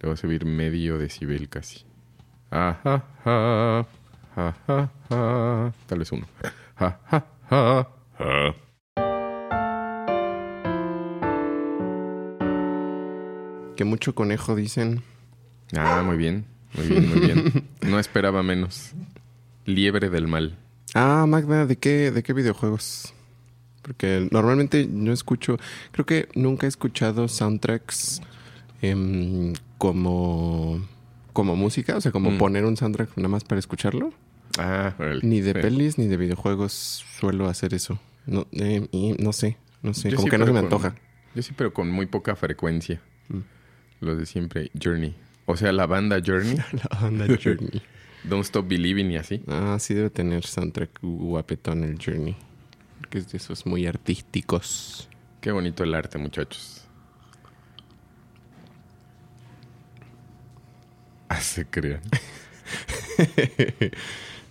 Le voy a subir medio decibel casi. Ajá, ja, ja. Tal vez uno. Que mucho conejo dicen. Ah, muy bien. Muy bien, muy bien. No esperaba menos. Liebre del mal. Ah, Magda, ¿de qué, de qué videojuegos? Porque normalmente no escucho, creo que nunca he escuchado soundtracks em, como, como música, o sea, como Mm. poner un soundtrack nada más para escucharlo. Ah. Ni de Sí. pelis ni de videojuegos suelo hacer eso. No, eh, y no sé, no sé, Yo como sí, que no se me con- antoja. Yo sí, pero con muy poca frecuencia. Mm. Los de siempre. Journey. O sea, la banda Journey. La banda Journey. Don't Stop Believing y así. Ah, sí debe tener soundtrack guapetón el Journey. Que es de esos muy artísticos. Qué bonito el arte, muchachos. Se crean.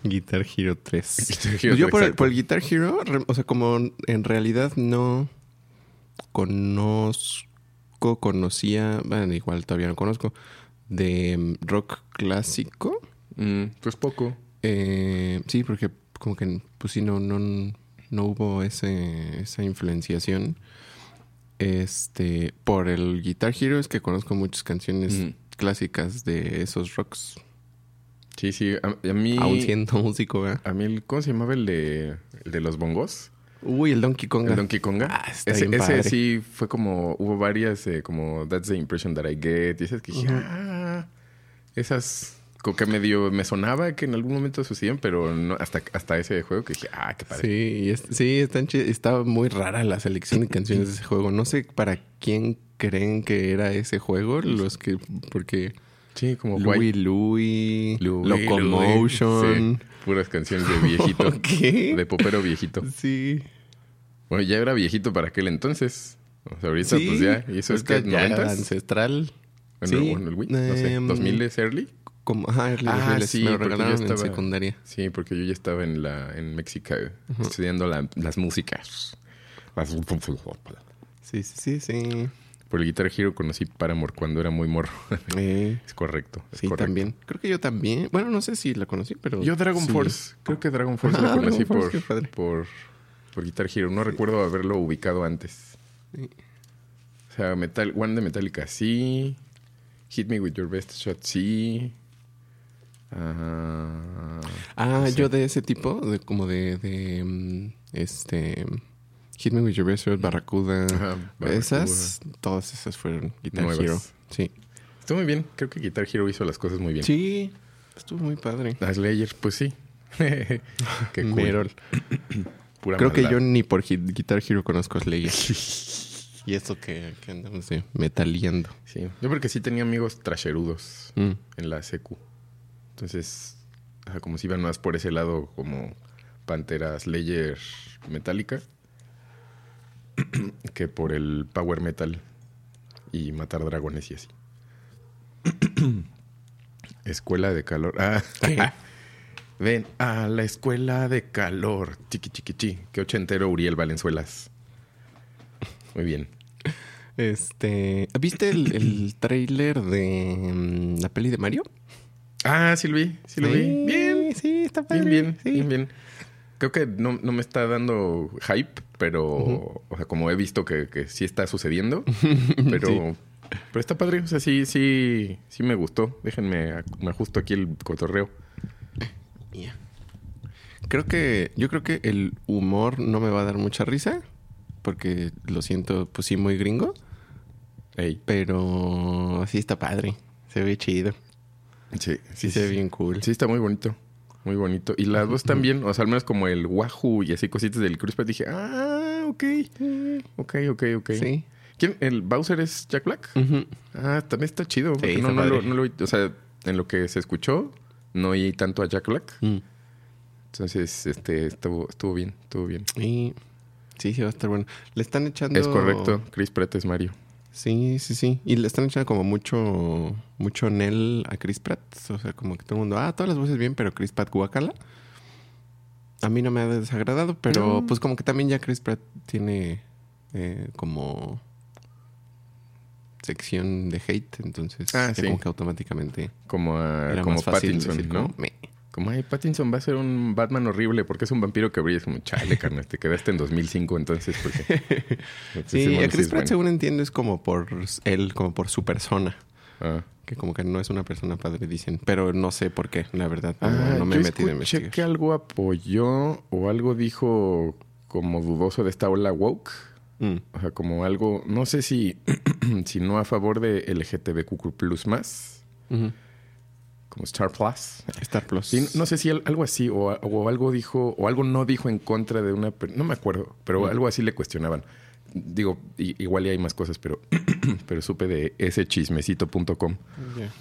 Guitar Hero 3. Guitar Hero, yo por el, exacto. por el Guitar Hero, o sea, como en realidad no conozco, conocía, bueno, igual todavía no conozco, de rock clásico. Mm, pues poco. Eh, sí, porque como que pues sí, no, no, no hubo ese, esa influenciación. Este, por el Guitar Hero es que conozco muchas canciones Mm. Clásicas de esos rocks. Sí, sí. A, a mí. Aún siendo músico, ¿verdad? A mí, el, ¿cómo se llamaba el de, el de los bongos? Uy, el Donkey Kong. El Donkey Konga. Ah, está ese bien ese sí fue como. Hubo varias, eh, como That's the impression that I get. Y esas que dije, ah, esas. Como que medio me sonaba que en algún momento sucedían, pero no, hasta, hasta ese juego que dije, ah, qué padre. Sí, es- sí, estaba muy rara la selección de canciones de ese juego. No sé para quién creen que era ese juego, los que porque Sí, como Louis Louis, Louis, Locomotion. Louis. Sí, puras canciones de viejito. ¿Qué? De popero viejito. Sí. Bueno, ya era viejito para aquel entonces. O sea, ahorita Sí, pues ya. Y eso es que ya era 90 ancestral. Bueno, Sí, bueno, el Wii, no sé. em, ¿2000 es early? Como, ajá, early Ah, 2000s, sí, me lo regalaron en estaba- secundaria. Sí, porque yo ya estaba en la en México estudiando la- las músicas. Las- Sí, sí, sí, sí. Por el Guitar Hero conocí Paramore cuando era muy morro. Eh, es correcto. es sí, correcto. también. Creo que yo también. Bueno, no sé si la conocí, pero. Yo Dragon sí. Force. Creo que Dragon Force Ah, lo conocí Force, por, padre. por, por Guitar Hero. No recuerdo haberlo ubicado antes. Sí. O sea, Metal, One de Metallica sí. Hit Me With Your Best Shot sí. Ah, Ah, no sé. yo de ese tipo, de como de, de mm, este Hit Me With Your Best Shot, Barracuda, Ajá, Barracuda. esas, todas esas fueron Guitar Nuevas. Hero. Sí. Estuvo muy bien. Creo que Guitar Hero hizo las cosas muy bien. Sí, estuvo muy padre. A Slayer, pues sí. Qué cool. Pura Creo que yo ni por Guitar Hero conozco a Slayer. y esto que, que andamos de metaleando. Sí. Yo porque sí tenía amigos trasherudos Mm. en la secu. Entonces, como si iban más por ese lado, como Pantera Slayer Metallica, que por el Power Metal y matar dragones y así. escuela de calor. Ah, ven a la escuela de calor. Chiqui chiqui chi. Qué ochentero Uriel Valenzuelas. Muy bien. Este, ¿viste el, el tráiler de mm, la peli de Mario? Ah, sí lo vi, sí lo vi. Bien, Sí, está padre. Bien, bien, sí. bien, bien. Creo que no, no me está dando hype, pero, o sea, como he visto que, que sí está sucediendo, pero, Sí. pero está padre. O sea, sí, sí, sí me gustó. Déjenme, me ajusto aquí el cotorreo. Mía. Creo que, yo creo que el humor no me va a dar mucha risa, porque lo siento, pues sí, muy gringo, Ey, pero sí está padre, se ve chido, sí, sí, se ve bien cool. Sí, está muy bonito. Muy bonito. Y las dos también, o sea, al menos como el Wahoo y así cositas del Chris Pratt, dije, ah, ok, ok, ok, ok. Sí. ¿Quién? ¿El Bowser es Jack Black? Ah, también está chido. porque Sí, no, no lo, no lo o sea, en lo que se escuchó, no oí tanto a Jack Black. Mm. Entonces, este, estuvo, estuvo bien, estuvo bien. Y sí, sí va a estar bueno. Le están echando... Es correcto. Chris Pratt es Mario. Sí, sí, sí. Y le están echando como mucho, mucho Nel a Chris Pratt. O sea, como que todo el mundo, ah, todas las voces bien, pero Chris Pratt guacala. A mí no me ha desagradado, pero No. pues como que también ya Chris Pratt tiene eh, como sección de hate, entonces Ah, sí. como que automáticamente Como, a- era como más fácil Pattinson, decir ¿no? como, "Me". Como, ay, Pattinson va a ser un Batman horrible porque es un vampiro que brilla. Es como, chale, carnal, te quedaste en 2005 entonces. Porque... Sí, bueno, a Chris Pratt bueno. según entiendo es como por él, como por su persona. Ah. Que como que no es una persona padre, dicen. Pero no sé por qué, la verdad. No, Ah, no me he yo metido a escuché investigar. que algo apoyó o algo dijo como dudoso de esta ola woke. Mm. O sea, como algo, no sé si, si no a favor de LGTBQ plus más. Como Star Plus. Star Plus. Sí, no sé si al- algo así o, o algo dijo o algo no dijo en contra de una... No me acuerdo, pero algo así le cuestionaban. Digo, igual y hay más cosas, pero, pero supe de ese chismecito.com. Ya.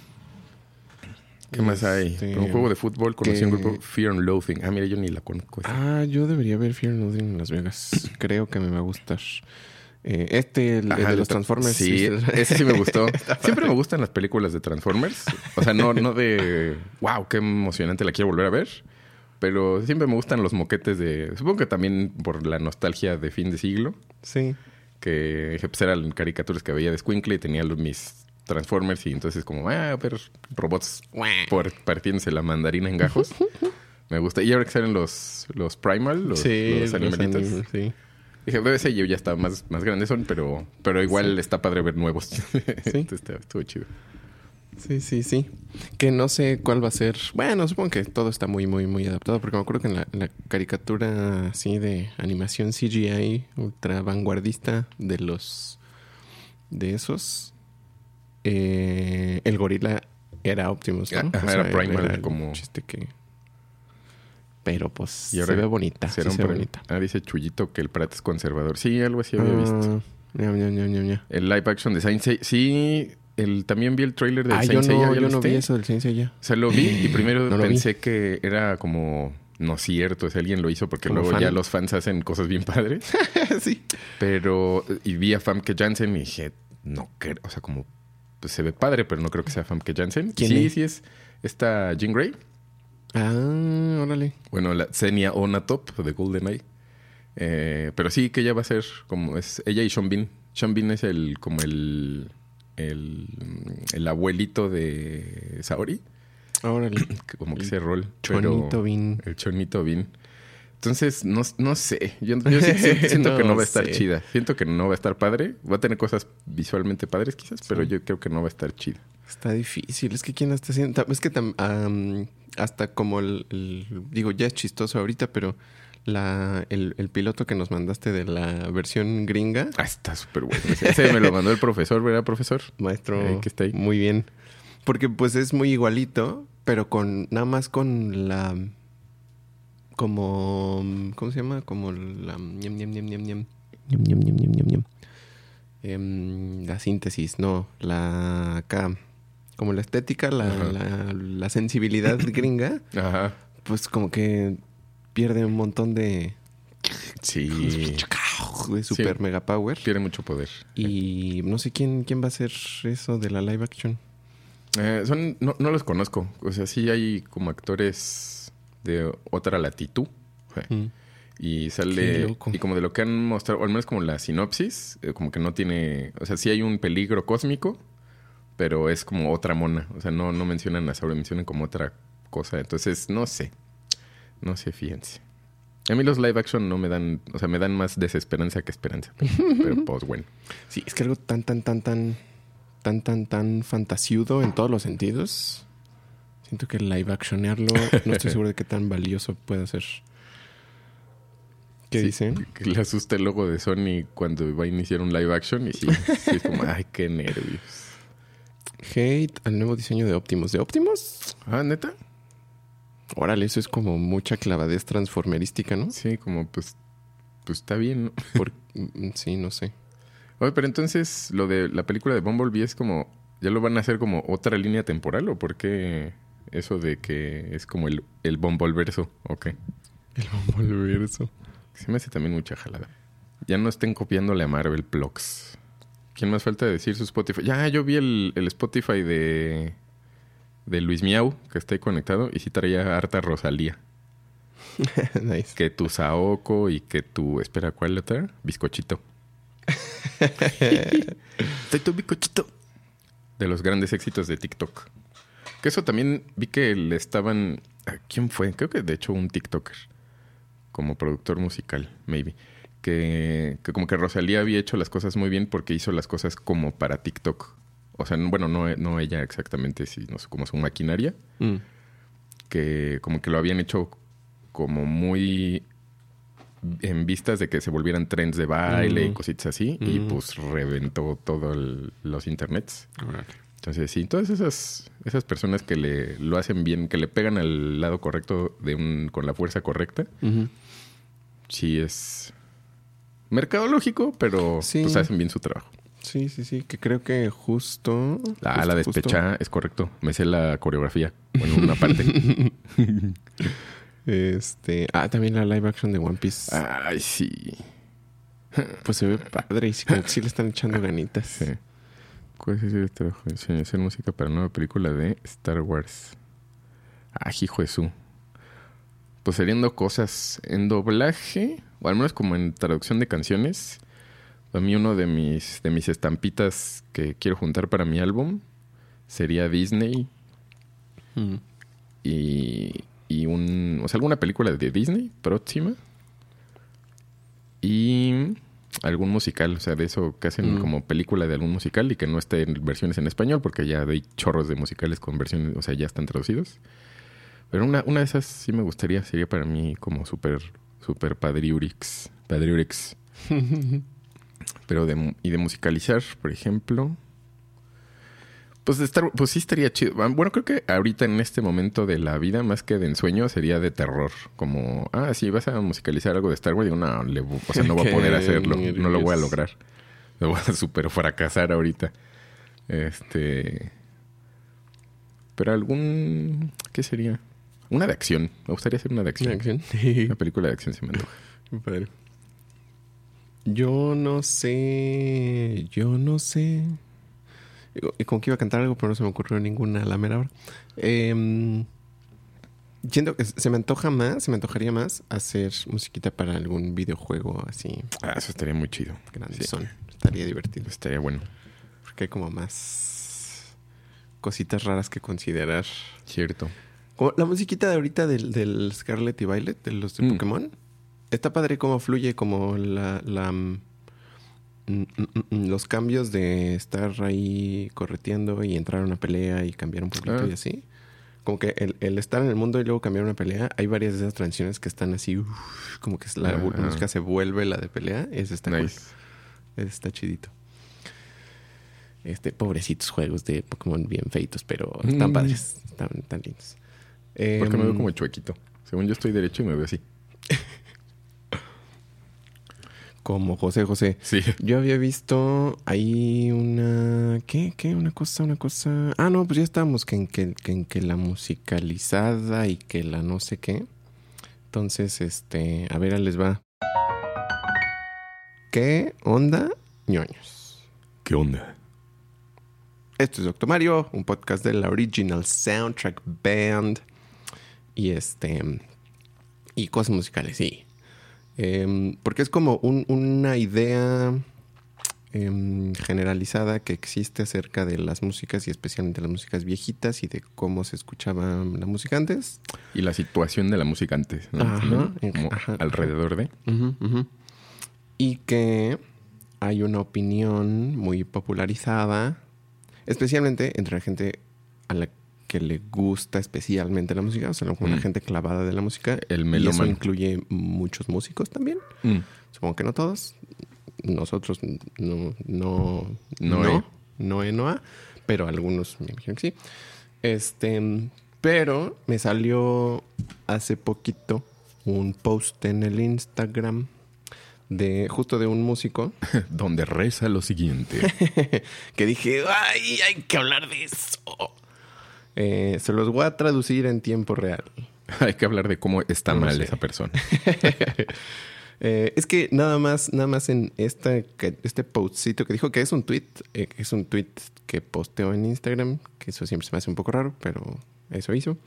¿Qué más hay? Este, un juego de fútbol conocí que- un grupo Fear and Loathing. Ah, mira, yo ni la conozco. esa. Ah, yo debería ver Fear and Loathing en Las Vegas. Creo que me va a gustar. Eh, este, el, de lo los tra- Transformers. Sí, ese sí me gustó. Siempre me gustan las películas de Transformers. O sea, no, no de wow, qué emocionante la quiero volver a ver. Pero siempre me gustan los moquetes de. Supongo que también por la nostalgia de fin de siglo. Sí. Que pues, eran caricaturas que veía de Squinkle y tenía los, mis Transformers. Y entonces, como, ah, ver, robots por, partiéndose la mandarina en gajos. me gusta. Y ahora que salen los, los Primal, los, sí, los animalitos. anim- sí. Dije, BBC yo ya está más, más grandes son, pero, pero igual está padre ver nuevos. Entonces, está- estuvo chido. Sí, sí, sí. Que no sé cuál va a ser. Bueno, supongo que todo está muy, muy, muy adaptado. Porque me acuerdo que en la, en la caricatura así de animación CGI ultra vanguardista de los. de esos. eh, el gorila era Optimus, ¿no? Ajá, era Primal, el como- chiste que. Pero pues Y ahora se ve bonita. Sí se ve bonita. Ah, dice Chuyito que el Prat es conservador. Sí, algo así había visto. Ah. El live action de Saint Seiya. Sí, el, también vi el trailer de Ah, Saint yo Seiya. no, ¿ya yo no vi eso del ciencia ya. O sea, lo vi y primero No pensé que era como no cierto, si alguien lo hizo porque luego fan. ya los fans hacen cosas bien padres. sí. Pero, y vi a Famke Janssen y dije, no creo, o sea, como pues, se ve padre, pero no creo que sea Famke Janssen. ¿Quién sí, es? sí es esta Jean Grey. Ah, órale. Bueno, la Xenia Onatop de GoldenEye. Eh, pero sí que ella va a ser como es ella y Sean Bean. Sean Bean es el como el el, el abuelito de Saori, Órale. como que ese rol. pero- Chonito Bean. El Chonito Bean. Entonces, no, no sé. Yo, siento que no va a estar sé. chida. Siento que no va a estar padre. Va a tener cosas visualmente padres quizás, pero yo creo que no va a estar chida. Está difícil. Es que quién está haciendo. Es que am, hasta como el, el- Digo, ya es chistoso ahorita, pero la, el, el piloto que nos mandaste de la versión gringa, Ah, está súper bueno. Ese, ese me lo mandó el profesor, ¿verdad, profesor? maestro, Eh, que está ahí. muy bien. Porque pues es muy igualito, pero con nada más con la... Como... ¿Cómo se llama? Como la... ñam, ñam, ñam, ñam, ñam. Ñam, ñam, ñam, ñam, ñam, ñam. La síntesis, no. La... Acá... Como la estética, la, la, la sensibilidad gringa, Ajá. pues como que pierde un montón de... Sí. De super mega power. Pierde mucho poder. Y no sé quién, quién va a hacer eso de la live action. Eh, son, no, no los conozco. O sea, sí hay como actores de otra latitud. Mm. Y Qué sale. loco. Y como de lo que han mostrado, o al menos como la sinopsis, eh, como que no tiene. O sea, sí hay un peligro cósmico, pero es como otra mona. O sea, no, no mencionan a Sauri, mencionan como otra cosa. Entonces, no sé. No sé, fíjense. A mí los live action no me dan. O sea, me dan más desesperanza que esperanza. Pero pues bueno. Sí, es que algo tan, tan, tan, tan, tan, tan, tan fantasiudo en todos los sentidos. Siento que live actionearlo, no estoy seguro de qué tan valioso puede ser. ¿Qué Sí, dicen? Que le asusta el logo de Sony cuando va a iniciar un live action. Y sí, sí es como, ay, qué nervios. Hate al nuevo diseño de Optimus. ¿De Optimus? Ah, neta. Órale, eso es como mucha clavadez transformerística, ¿no? Sí, como pues. Pues está bien, ¿no? Por, mm, sí, no sé. Oye, pero entonces lo de la película de Bumblebee es como. ¿Ya lo van a hacer como otra línea temporal? ¿O por qué eso de que es como el, el Bumbleverso? Ok. El Bumbleverso. Se me hace también mucha jalada. Ya no estén copiándole a Marvel Plugs. ¿Quién más falta decir su Spotify? Ya, yo vi el, el Spotify de. de Luis Miau, que está ahí conectado, y sí traía harta Rosalía. nice. Que tu Saoko y que tu. Espera, ¿cuál otra? Bizcochito. Estoy tu bizcochito. de los grandes éxitos de TikTok. Que eso también vi que le estaban... ¿a ¿Quién fue? Creo que de hecho un TikToker. Como productor musical, maybe. Que, que como que Rosalía había hecho las cosas muy bien porque hizo las cosas como para TikTok. O sea, bueno, no, no ella exactamente, sí, no sé, como su maquinaria. Mm. Que como que lo habían hecho como muy en vistas de que se volvieran trends de baile y Mm. cositas así. Y Mm. pues reventó todos los internets. Entonces, sí, todas esas, esas personas que le lo hacen bien, que le pegan al lado correcto de un, con la fuerza correcta, sí es mercadológico, pero Sí. pues hacen bien su trabajo. Sí, sí, sí, que creo que justo... Justo- la justo- despecha es correcto. Me sé la coreografía. Bueno, una parte. Este... Ah, también la live action de One Piece. Ay, sí. Pues se ve padre y sí, como que sí le están echando ganitas. Sí. ¿Cuál es el trabajo? Enseñar hacer música para nueva película de Star Wars. Ah, hijo de su. Pues serían dos cosas. En doblaje, o al menos como en traducción de canciones, a mí uno de mis, de mis estampitas que quiero juntar para mi álbum sería Disney Mm. y, y un, o sea, alguna película de Disney próxima y algún musical, o sea, de eso que hacen Mm. como película de algún musical y que no esté en versiones en español porque ya hay chorros de musicales con versiones, o sea, ya están traducidos. Pero una, una de esas sí me gustaría, sería para mí como súper, súper padriurix, padriurix. Pero de, y de musicalizar, por ejemplo. Pues estar, pues sí estaría chido. Ah, Bueno, creo que ahorita en este momento de la vida, más que de ensueño, sería de terror. Como, ah, sí, vas a musicalizar algo de Star Wars. Digo, no, le o sea, no voy a poder hacerlo. No lo voy a lograr. Me voy a super fracasar ahorita. Este. Pero algún. ¿Qué sería? Una de acción. Me gustaría hacer una de acción. ¿Una acción? Una película de acción se me antoja. Yo no sé, yo no sé. Y como que iba a cantar algo, pero no se me ocurrió ninguna la mera hora. Em, siento que se me antoja más, se me antojaría más hacer musiquita para algún videojuego así Ah, eso estaría muy chido. grande. Sí, Son. Estaría divertido. estaría bueno. Porque hay como más cositas raras que considerar. Cierto. Como la musiquita de ahorita del, del Scarlet y Violet, de los de Mm. Pokémon. Está padre cómo fluye, como la, la los cambios de estar ahí correteando y entrar a una pelea y cambiar un poquito Ah. y así. Como que el, el estar en el mundo y luego cambiar una pelea, hay varias de esas transiciones que están así, uf, como que la, Ah. música se vuelve la de pelea. Ese está cool. Nice. Ese está chidito. Este, pobrecitos juegos de Pokémon bien feitos, pero están Mm. padres, están tan lindos. Porque me veo Em, como chuequito. Según yo estoy derecho y me veo así. Como José José. Sí. Yo había visto ahí una... ¿Qué? ¿Qué? Una cosa, una cosa... Ah, no, pues ya estábamos que en que, que en que la musicalizada y que la no sé qué. Entonces, este... A ver, les va. ¿Qué onda, ñoños? ¿Qué onda? Esto es Doctor Mario, un podcast de la Original Soundtrack Band. Y este... Y cosas musicales, sí. Em, porque es como un- una idea em, generalizada que existe acerca de las músicas y especialmente las músicas viejitas y de cómo se escuchaba la música antes. Y la situación de la música antes, ¿no? Ajá, como ajá, alrededor de. Y que hay una opinión muy popularizada, especialmente entre la gente a la que le gusta especialmente la música, o sea, como la Mm. gente clavada de la música. El y eso melómano. incluye muchos músicos también. Mm. Supongo que no todos. Nosotros no, no, No, no, no, no, pero algunos me imagino que sí. Este, pero me salió hace poquito un post en el Instagram de justo de un músico Donde reza lo siguiente. que dije, ay, hay que hablar de eso. Eh, se los voy a traducir en tiempo real. Hay que hablar de cómo está No mal sé. esa persona. Eh, es que nada más, nada más en esta, este postcito que dijo que es un tweet, eh, es un tweet que posteó en Instagram, que eso siempre se me hace un poco raro, pero eso hizo.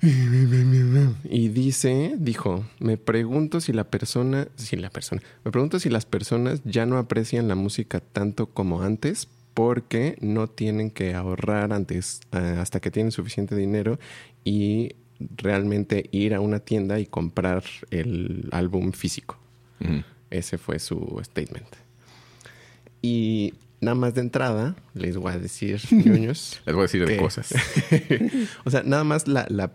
Y dice, dijo, me pregunto si la persona, si la persona, me pregunto si las personas ya no aprecian la música tanto como antes porque no tienen que ahorrar antes eh, hasta que tienen suficiente dinero y realmente ir a una tienda y comprar el álbum físico. Ese fue su statement. Y nada más de entrada, les voy a decir, ñoños. Les voy a decir de cosas. o sea, nada más la, la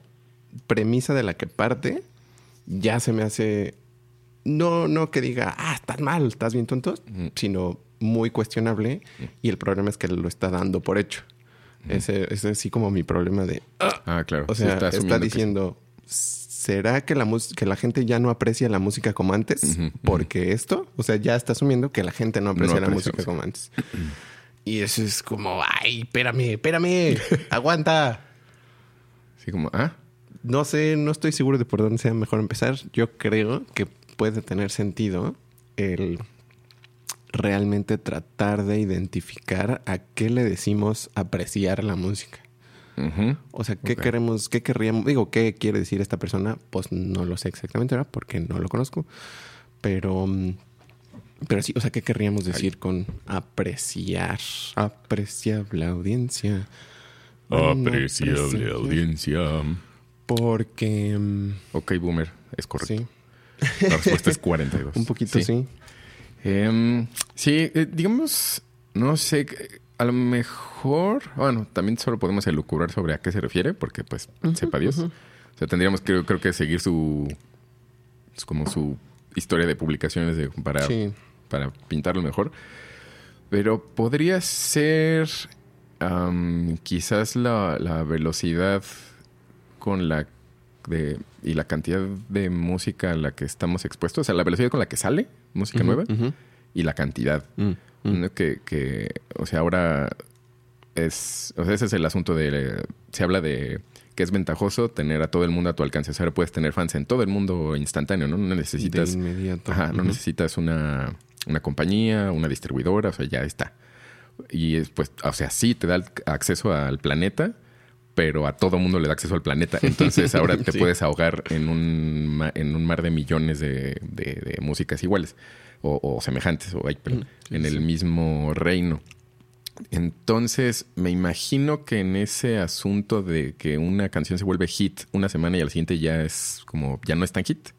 premisa de la que parte ya se me hace. No, no que diga, ah, estás mal, estás bien tonto, sino muy cuestionable. Y el problema es que lo está dando por hecho. Ese ese es así como mi problema de. ah, claro. o sea, está, que diciendo, ¿será que la, que la gente ya no aprecia la música como antes? Porque esto, o sea, ya está asumiendo que la gente no aprecia la música como antes. y eso es como, ay, espérame, espérame, aguanta. Sí, como, ah, No sé, no estoy seguro de por dónde sea mejor empezar. Yo creo que puede tener sentido el realmente tratar de identificar a qué le decimos apreciar la música. O sea, ¿qué queremos, qué querríamos, digo, qué quiere decir esta persona? Pues no lo sé exactamente, ¿verdad? Porque no lo conozco. Pero, mm, pero sí, o sea, ¿qué querríamos decir con apreciar? Apreciable audiencia. Apreciable audiencia. Porque, mm, Ok, boomer, es correcto. sí, La respuesta es 42. un poquito sí. Em, sí, eh, digamos, no sé, que- a lo mejor, bueno, también solo podemos elucubrar sobre a qué se refiere, porque pues sepa Dios. O sea, tendríamos creo, creo que seguir su, es como su historia de publicaciones de, para, Sí. para pintarlo mejor. Pero podría ser quizás la, la velocidad con la de, y la cantidad de música a la que estamos expuestos, o sea, la velocidad con la que sale música nueva y la cantidad. Mm, mm. ¿no? Que, que, o sea, ahora es, o sea, ese es el asunto de, se habla de que es ventajoso tener a todo el mundo a tu alcance. O sea, puedes tener fans en todo el mundo instantáneo, ¿no? No necesitas, de inmediato. ajá, no necesitas una, una compañía, una distribuidora, o sea, ya está. Y es, pues, o sea, sí te da acceso al planeta, pero a todo mundo le da acceso al planeta. Entonces ahora te Sí. puedes ahogar en un, en un mar de millones de, de- de músicas iguales o, o semejantes, o ay, perdón, sí, en el mismo reino. Entonces, me imagino que en ese asunto de que una canción se vuelve hit una semana y al siguiente ya es como, ya no es tan hit.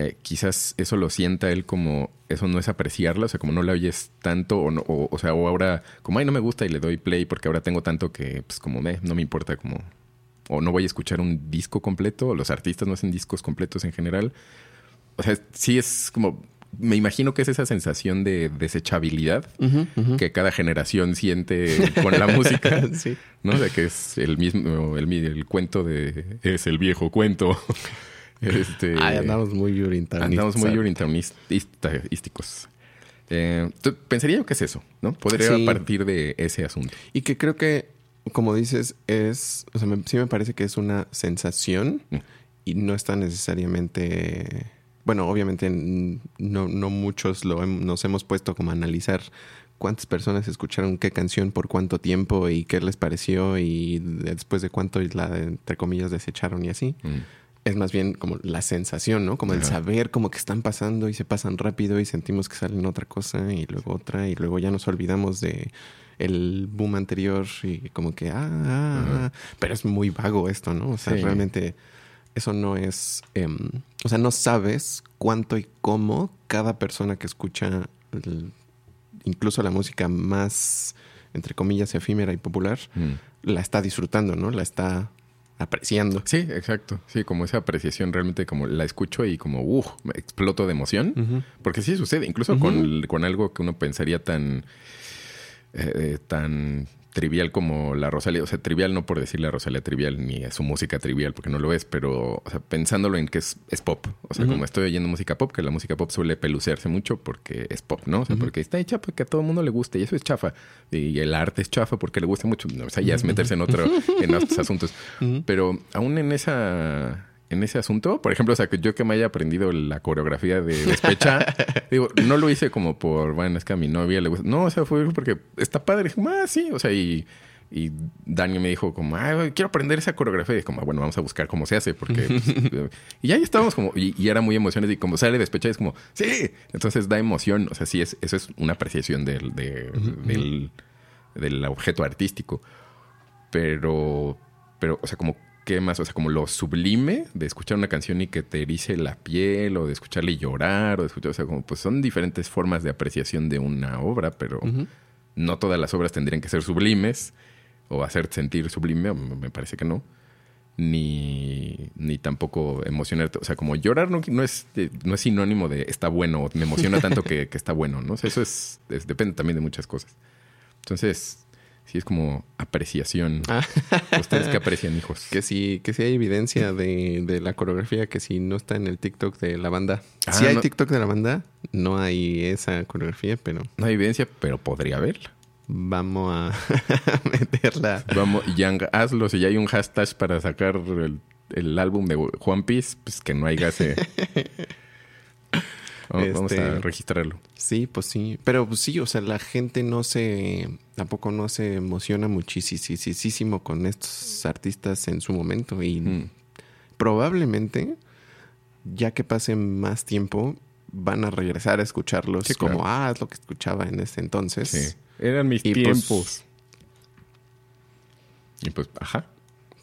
Eh, quizás eso lo sienta él como, eso no es apreciarla, o sea, como no la oyes tanto, o, no, o, o sea, o ahora, como, ay, no me gusta y le doy play porque ahora tengo tanto que, pues, como, me, no me importa, como, o no voy a escuchar un disco completo, o los artistas no hacen discos completos en general. O sea, sí es como, me imagino que es esa sensación de desechabilidad que cada generación siente con la música. Sí. ¿no? De que es el mismo, el, el cuento de, es el viejo cuento. Este, Ay, andamos muy orientalistas. andamos muy urintaunísticos. Eh, pensaría yo que es eso, ¿no? Podría Sí. partir de ese asunto. Y que creo que, como dices, es. O sea, me- sí me parece que es una sensación Mm. y no está necesariamente. Bueno, obviamente no, no muchos lo hem- nos hemos puesto como a analizar cuántas personas escucharon qué canción por cuánto tiempo y qué les pareció y de- después de cuánto la, entre comillas, desecharon y así. Mm. Es más bien como la sensación, ¿no? Como el Ajá. saber como que están pasando y se pasan rápido y sentimos que salen otra cosa y luego otra y luego ya nos olvidamos de el boom anterior y como que, ah, ah, ah. pero es muy vago esto, ¿no? O sea, Sí. realmente eso no es, em, o sea, no sabes cuánto y cómo cada persona que escucha el- incluso la música más, entre comillas, efímera y popular, Mm. la está disfrutando, ¿no? La está apreciando. Sí, exacto. Sí, como esa apreciación realmente como la escucho y como, uff, me exploto de emoción. Porque sí sucede, incluso con, con algo que uno pensaría tan, eh, tan trivial como la Rosalía. O sea, trivial no por decir la Rosalía trivial, ni su música trivial, porque no lo es, pero o sea, pensándolo en que es, es pop. O sea, como estoy oyendo música pop, que la música pop suele pelucearse mucho porque es pop, ¿no? O sea, porque está hecha para que a todo el mundo le guste y eso es chafa. Y el arte es chafa porque le gusta mucho. No, o sea, ya es meterse en otro, en otros asuntos. Pero aún en esa en ese asunto, por ejemplo, o sea, que yo que me haya aprendido la coreografía de Despecha, digo, no lo hice como por, bueno, es que a mi novia le gusta. No, o sea, fue porque está padre. Dije, ah, sí, o sea, y, Y Dani me dijo como, ah, quiero aprender esa coreografía. Y como, bueno, vamos a buscar cómo se hace. Porque... pues, y ahí estábamos como... Y, y era muy emocionante. Y como sale despechado, es como, sí. Entonces da emoción. O sea, sí, es, eso es una apreciación del, de- del, del objeto artístico. Pero... Pero, o sea, como... ¿Qué más? O sea, como lo sublime de escuchar una canción y que te erice la piel, o de escucharle llorar, o de escuchar, o sea, como pues son diferentes formas de apreciación de una obra, pero no todas las obras tendrían que ser sublimes o hacer sentir sublime, me parece que no. Ni, ni tampoco emocionarte. O sea, como llorar no, no es, eh, no es sinónimo de está bueno, o me emociona tanto que, que está bueno, ¿no? O sea, eso es, es- depende también de muchas cosas. Entonces, sí es como apreciación. Ah. ¿Ustedes qué aprecian, hijos? Que sí, que sí hay evidencia de, de la coreografía que si no está en el TikTok de la banda. Ah, si hay no- TikTok de la banda, no hay esa coreografía, pero No hay evidencia, pero podría haberla. vamos a meterla. Vamos, Yang, hazlo. Si ya hay un hashtag para sacar el, el álbum de Juan Piece, pues que no hay ese. Vamos, vamos Este- a registrarlo. Sí, pues sí. Pero pues sí, o sea, la gente no se, tampoco no se emociona muchísimo con estos artistas en su momento. Y Mm. probablemente, ya que pase más tiempo, van a regresar a escucharlos Sí, claro. como, ah, es lo que escuchaba en ese entonces. Sí. Eran mis Y pues- tiempos. y pues, ajá.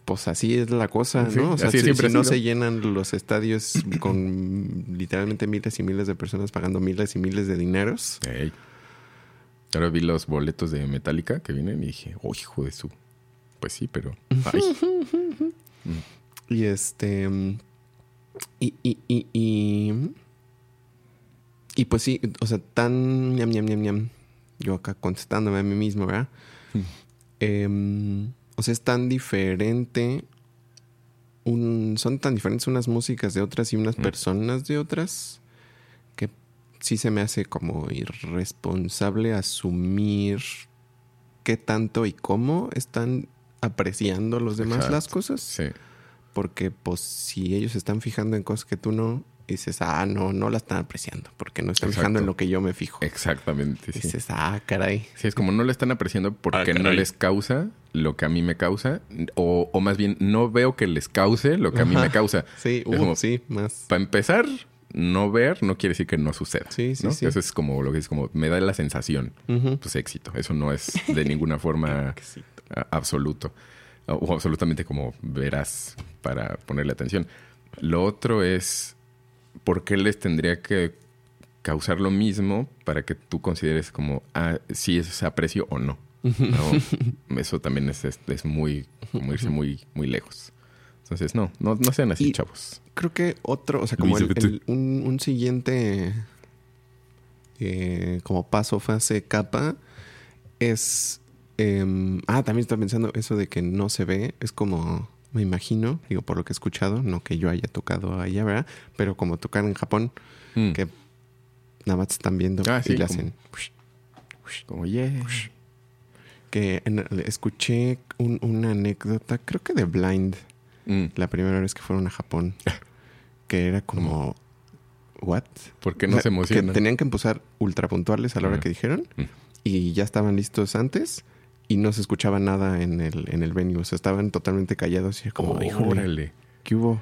Pues así es la cosa, Sí, ¿no? O sea, si, siempre si no se llenan los estadios con literalmente miles y miles de personas pagando miles y miles de dineros. Ey. Ahora vi los boletos de Metallica que vienen y dije, oh, hijo de su. Pues sí, pero. Ay. Y este. mm, Y, y, y, y, y pues sí, o sea, tan ñam, ñam, ñam, ñam. Yo acá contestándome a mí mismo, ¿verdad? Em, o sea, es tan diferente. Un, son tan diferentes unas músicas de otras y unas personas de otras que sí se me hace como irresponsable asumir qué tanto y cómo están apreciando los demás Exacto. las cosas. Sí. Porque, pues, si ellos están fijando en cosas que tú no, dices, ah, no, no la están apreciando, porque no están Exacto. fijando en lo que yo me fijo. Exactamente. Sí. Dices, ah, caray. Sí, es como no le están apreciando porque Ah, no les causa lo que a mí me causa. O, o más bien, no veo que les cause lo que a mí Ajá. me causa. Sí, uh, como, sí, más. Para empezar, no ver no quiere decir que no suceda. Sí, sí, ¿no? sí. Eso es como lo que es como, me da la sensación. Pues éxito. Eso no es de ninguna forma absoluto. O, o absolutamente como verás para ponerle atención. Lo otro es, ¿por qué les tendría que causar lo mismo para que tú consideres como, ah, si es aprecio o no? ¿No? Eso también es, es, es muy, como irse muy, muy lejos. Entonces, no, no, no sean así, Y- chavos. Creo que otro, o sea, como el- un, un siguiente eh, como paso, fase, capa, es... em, ah, también estaba pensando eso de que no se ve, es como, me imagino, digo, por lo que he escuchado, no que yo haya tocado allá, ¿verdad? Pero como tocar en Japón, Mm. que nada más están viendo Ah, sí, y le hacen... Como, yeah. Que en- escuché un- una anécdota, creo que de Blind, Mm. la primera vez que fueron a Japón, que era como... ¿What? ¿Por qué O no sea, se emocionan? Que tenían que empezar ultra puntuales a la hora Mm. que dijeron y ya estaban listos antes y no se escuchaba nada en el, en el venue. O sea, estaban totalmente callados y era como, híjole, Órale. ¿qué hubo?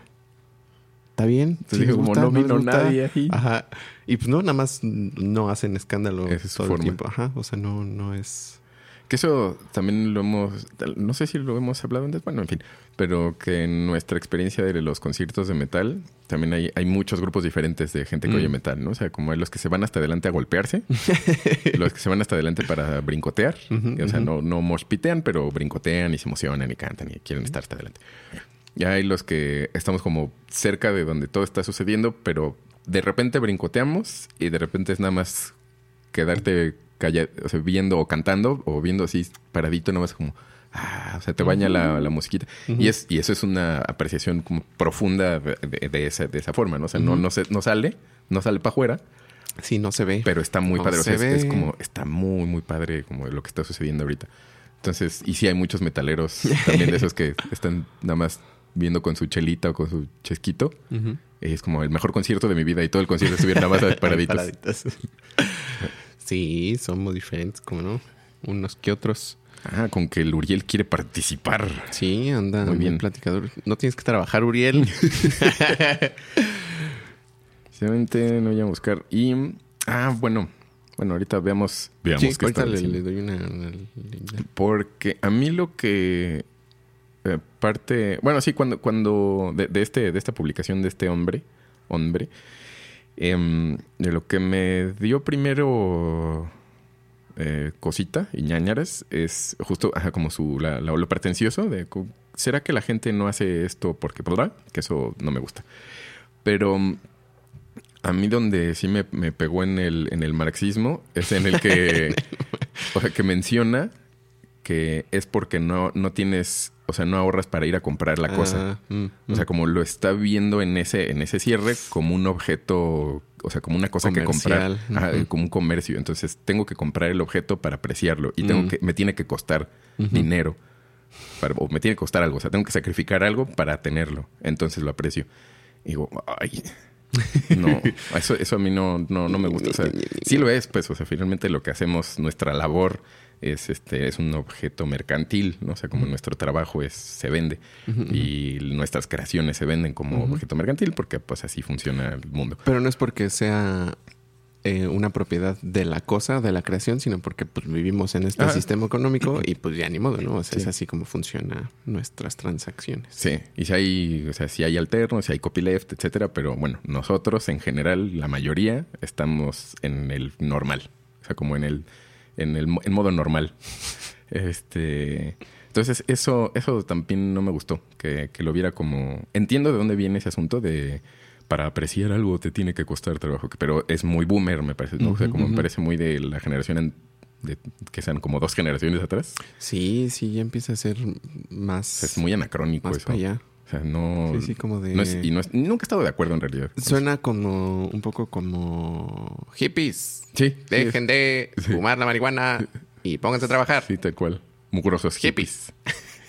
¿Está bien? ¿Sí como gusta? no vino gusta?" nadie ahí. Ajá. Y pues no, nada más no hacen escándalo es todo forma. el tiempo. Ajá. O sea, no, no es... Que eso también lo hemos, no sé si lo hemos hablado antes, bueno, en fin, pero que en nuestra experiencia de los conciertos de metal, también hay, hay muchos grupos diferentes de gente que Mm. oye metal, ¿no? O sea, como hay los que se van hasta adelante a golpearse, los que se van hasta adelante para brincotear, o sea, no, no moshpitean, pero brincotean y se emocionan y cantan y quieren estar hasta adelante. Ya hay los que estamos como cerca de donde todo está sucediendo, pero de repente brincoteamos y de repente es nada más quedarte callado, o sea, viendo o cantando o viendo así paradito, nada más como, ah, o sea, te baña la, la musiquita. y, es, y eso es una apreciación como profunda de, de- esa, de esa forma, ¿no? O sea, no, no, se, no sale, no sale para afuera, Sí, no se ve. pero está muy No padre. O sea, se es, es como, está muy, muy padre como lo que está sucediendo ahorita. Entonces, y sí hay muchos metaleros también de esos que están nada más viendo con su chelita o con su chesquito. Ujú. Y es como el mejor concierto de mi vida y todo el concierto estuvieron nada más paraditos. Paraditos. sí, somos diferentes, como no. Unos que otros. Ah, con que el Uriel quiere participar. Sí, anda Muy bien. platicador. No tienes que trabajar, Uriel. Sinceramente no voy a buscar. Y. Ah, bueno. Bueno, ahorita veamos. Veamos sí, qué está le, doy una. Porque a mí lo que eh, parte, bueno, sí, cuando, cuando de, de este, de esta publicación de este hombre, hombre, em, de lo que me dio primero eh, cosita y ñañaras es justo ajá, como su la, la- lo pretencioso de ¿será que la gente no hace esto porque podrá? Que eso no me gusta. Pero mm, a mí donde sí me, me pegó en el, en el marxismo es en el que, o sea, que menciona que es porque no, no tienes, o sea, no ahorras para ir a comprar la cosa. Mm, O sea, mm. como lo está viendo en ese, en ese cierre como un objeto, o sea, como una cosa que comprar. Ajá, como un comercio. Entonces tengo que comprar el objeto para apreciarlo y tengo Mm. que, me tiene que costar dinero. para- o me tiene que costar algo. O sea, tengo que sacrificar algo para tenerlo. Entonces lo aprecio. Y digo, ay. No, eso, eso a mí no, no, no me gusta. O sea, sí lo es, pues, o sea, finalmente lo que hacemos, nuestra labor es este, es un objeto mercantil, ¿no? O sea, como nuestro trabajo es, se vende. Y nuestras creaciones se venden como objeto mercantil porque pues así funciona el mundo. Pero no es porque sea eh, una propiedad de la cosa, de la creación, sino porque pues, vivimos en este Ajá. sistema económico y pues ya ni modo, ¿no? O sea, Sí. es así como funcionan nuestras transacciones. Sí, y si hay, o sea, si hay alternos, si hay copyleft, etcétera, pero bueno, nosotros en general, la mayoría, estamos en el normal. O sea, como en el, en el en modo normal. Este. Entonces, eso, eso también no me gustó. Que, que lo viera como. Entiendo de dónde viene ese asunto de para apreciar algo te tiene que costar trabajo. Pero es muy boomer, me parece, ¿no? o sea, como me parece muy de la generación en- de, que sean como dos generaciones atrás. Sí, sí, ya empieza a ser más, es muy anacrónico más eso. para allá. O sea, no. Sí, sí, como de... no es- y no es- nunca he estado de acuerdo en realidad. Suena como un poco como hippies. Sí, sí, Dejen de fumar la marihuana y pónganse a trabajar. Sí, tal cual. Mugrosos hippies.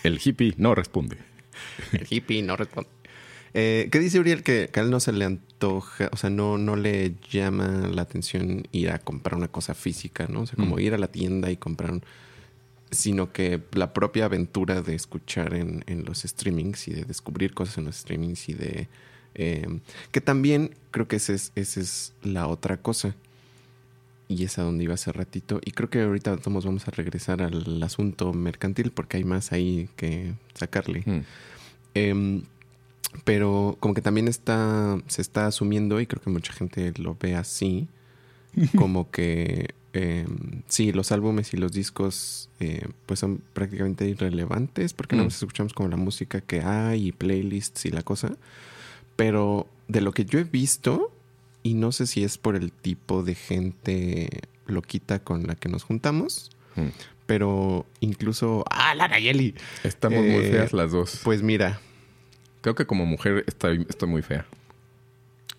El hippie no responde. El hippie no responde. Eh, ¿Qué dice Uriel? Que, que a él no se le antoja, o sea, no, no le llama la atención ir a comprar una cosa física, ¿no? O sea, como Mm. ir a la tienda y comprar un- Sino que la propia aventura de escuchar en, en los streamings y de descubrir cosas en los streamings y de... eh, que también creo que esa es, esa es la otra cosa. Y es a donde iba hace ratito. Y creo que ahorita todos vamos a regresar al asunto mercantil porque hay más ahí que sacarle. Mm. Em, pero como que también está, se está asumiendo, y creo que mucha gente lo ve así, como que em, sí, los álbumes y los discos eh, pues son prácticamente irrelevantes, porque Mm. nada más escuchamos como la música que hay y playlists y la cosa. Pero de lo que yo he visto, y no sé si es por el tipo de gente loquita con la que nos juntamos, Mm. pero incluso... ¡Ah, la Nayeli! Estamos muy Eh, feas las dos. Pues mira, Creo que como mujer estoy, estoy muy fea.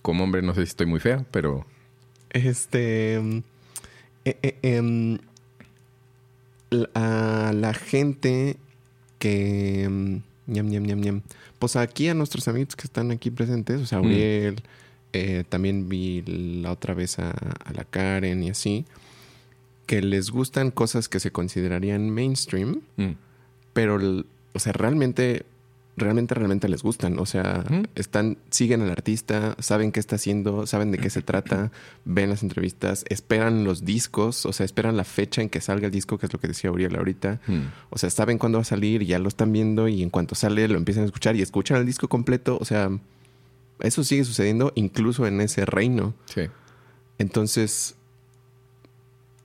Como hombre no sé si estoy muy fea, pero Este. Eh, eh, em, a la gente que. mm, ñam, ñam, ñam, ñam. Pues aquí a nuestros amigos que están aquí presentes, o sea, Mm. Uriel, eh, también vi la otra vez a, a la Karen y así, que les gustan cosas que se considerarían mainstream, mm, pero, o sea, realmente, realmente, realmente les gustan. O sea, están, siguen al artista, saben qué está haciendo, saben de qué se trata, ven las entrevistas, esperan los discos, o sea, esperan la fecha en que salga el disco, que es lo que decía Uriel ahorita. mm. O sea, saben cuándo va a salir, ya lo están viendo y en cuanto sale lo empiezan a escuchar y escuchan el disco completo. O sea, eso sigue sucediendo incluso en ese reino. sí. Entonces,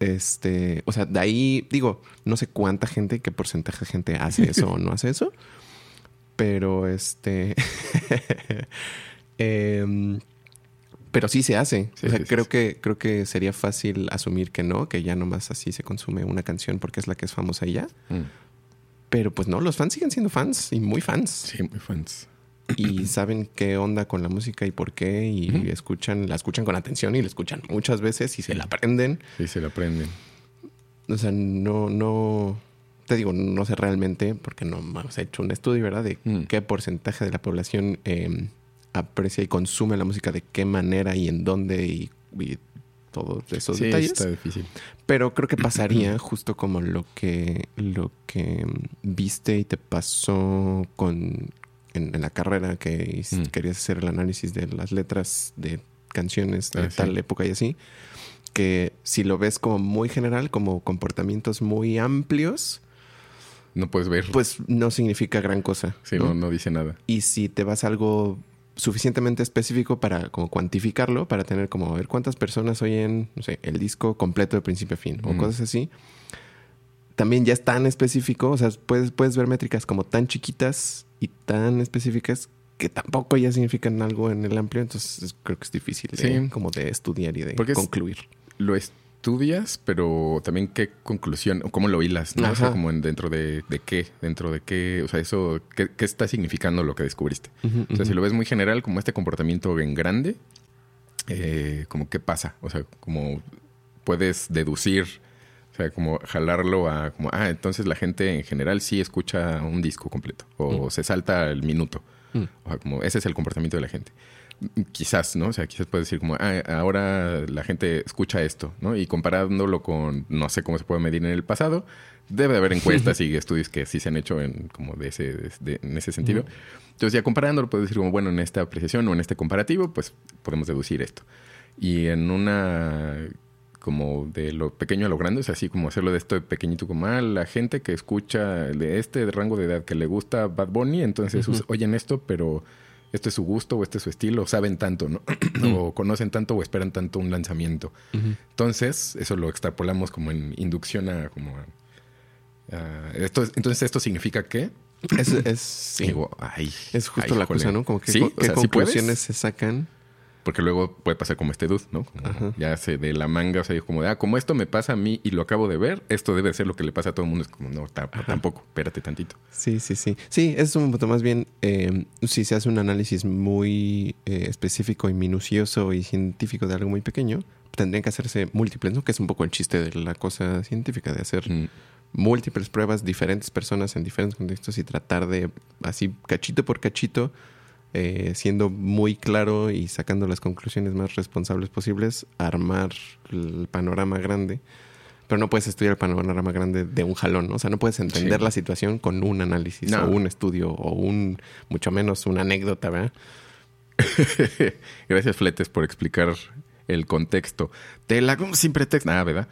este, o sea, de ahí digo, no sé cuánta gente, qué porcentaje de gente hace eso o no hace eso, pero este, em, pero sí se hace. Sí, o sea, sí, sí, creo sí. que creo que sería fácil asumir que no, que ya nomás así se consume una canción porque es la que es famosa y ya. Mm. Pero pues no, los fans siguen siendo fans y muy fans Sí, muy fans. y saben qué onda con la música y por qué y escuchan, la escuchan con atención y la escuchan muchas veces y se la aprenden. Sí, se la aprenden. O sea, no, no, te digo, no sé realmente, porque no hemos hecho un estudio, ¿verdad? De Mm. qué porcentaje de la población eh, aprecia y consume la música, de qué manera y en dónde y, y todos esos Sí, detalles. está difícil. Pero creo que pasaría justo como lo que, lo que viste y te pasó con en, en la carrera que Mm. querías hacer el análisis de las letras de canciones de Ah, sí. tal época y así. Que si lo ves como muy general, como comportamientos muy amplios, No puedes ver. pues no significa gran cosa. sí, ¿no? no, no dice nada. Y si te vas a algo suficientemente específico para como cuantificarlo, para tener como a ver cuántas personas oyen, no sé, el disco completo de principio a fin o cosas así, también ya es tan específico, o sea, puedes, puedes ver métricas como tan chiquitas y tan específicas que tampoco ya significan algo en el amplio, entonces es- creo que es difícil de, como de estudiar y de Porque es- concluir. Lo estudias, pero también qué conclusión, o cómo lo hilas, ¿no? O sea, como en dentro de, de qué, dentro de qué, o sea, eso, ¿qué, qué está significando lo que descubriste? O sea, si lo ves muy general, como este comportamiento en grande, eh, como qué pasa, o sea, como puedes deducir, o sea, como jalarlo a, como, ah, entonces la gente en general sí escucha un disco completo, o se salta el minuto, Mm. o sea, como ese es el comportamiento de la gente. Quizás, ¿no? O sea, quizás puedes decir como, ah, ahora la gente escucha esto, ¿no? Y comparándolo con, no sé cómo se puede medir en el pasado, debe de haber encuestas y estudios que sí se han hecho en, como de ese, de- en ese sentido. Entonces ya comparándolo puedes decir como, bueno, en esta apreciación o en este comparativo, pues podemos deducir esto. Y en una, como de lo pequeño a lo grande, es así como hacerlo de esto de pequeñito, como, ah, la gente que escucha de este rango de edad que le gusta Bad Bunny, entonces us- oyen esto, pero este es su gusto o este es su estilo, saben tanto, ¿no? o conocen tanto o esperan tanto un lanzamiento. Entonces, eso lo extrapolamos como en inducción a como a, a- esto, entonces esto significa que Es, es, sí. digo, ay, es justo ay, la híjole. cosa, ¿no? Como que Sí, o qué sí conclusiones se sacan. Porque luego puede pasar como este dude, ¿no? Como ya se de la manga, o sea, como de, ah, como esto me pasa a mí y lo acabo de ver, esto debe ser lo que le pasa a todo el mundo. Es como, no, ta- tampoco, espérate tantito. Sí, sí, sí. Sí, es un punto más bien, eh, si se hace un análisis muy eh, específico y minucioso y científico de algo muy pequeño, tendrían que hacerse múltiples, ¿no? Que es un poco el chiste de la cosa científica, de hacer Mm, múltiples pruebas, diferentes personas en diferentes contextos y tratar de, así, cachito por cachito, eh, siendo muy claro y sacando las conclusiones más responsables posibles, armar el panorama grande. Pero no puedes estudiar el panorama grande de un jalón, ¿no? O sea, no puedes entender Sí. la situación con un análisis No. o un estudio o un, mucho menos una anécdota, ¿verdad? Gracias, Fletes, por explicar el contexto. Te la sin pretexto. Nada, ¿verdad?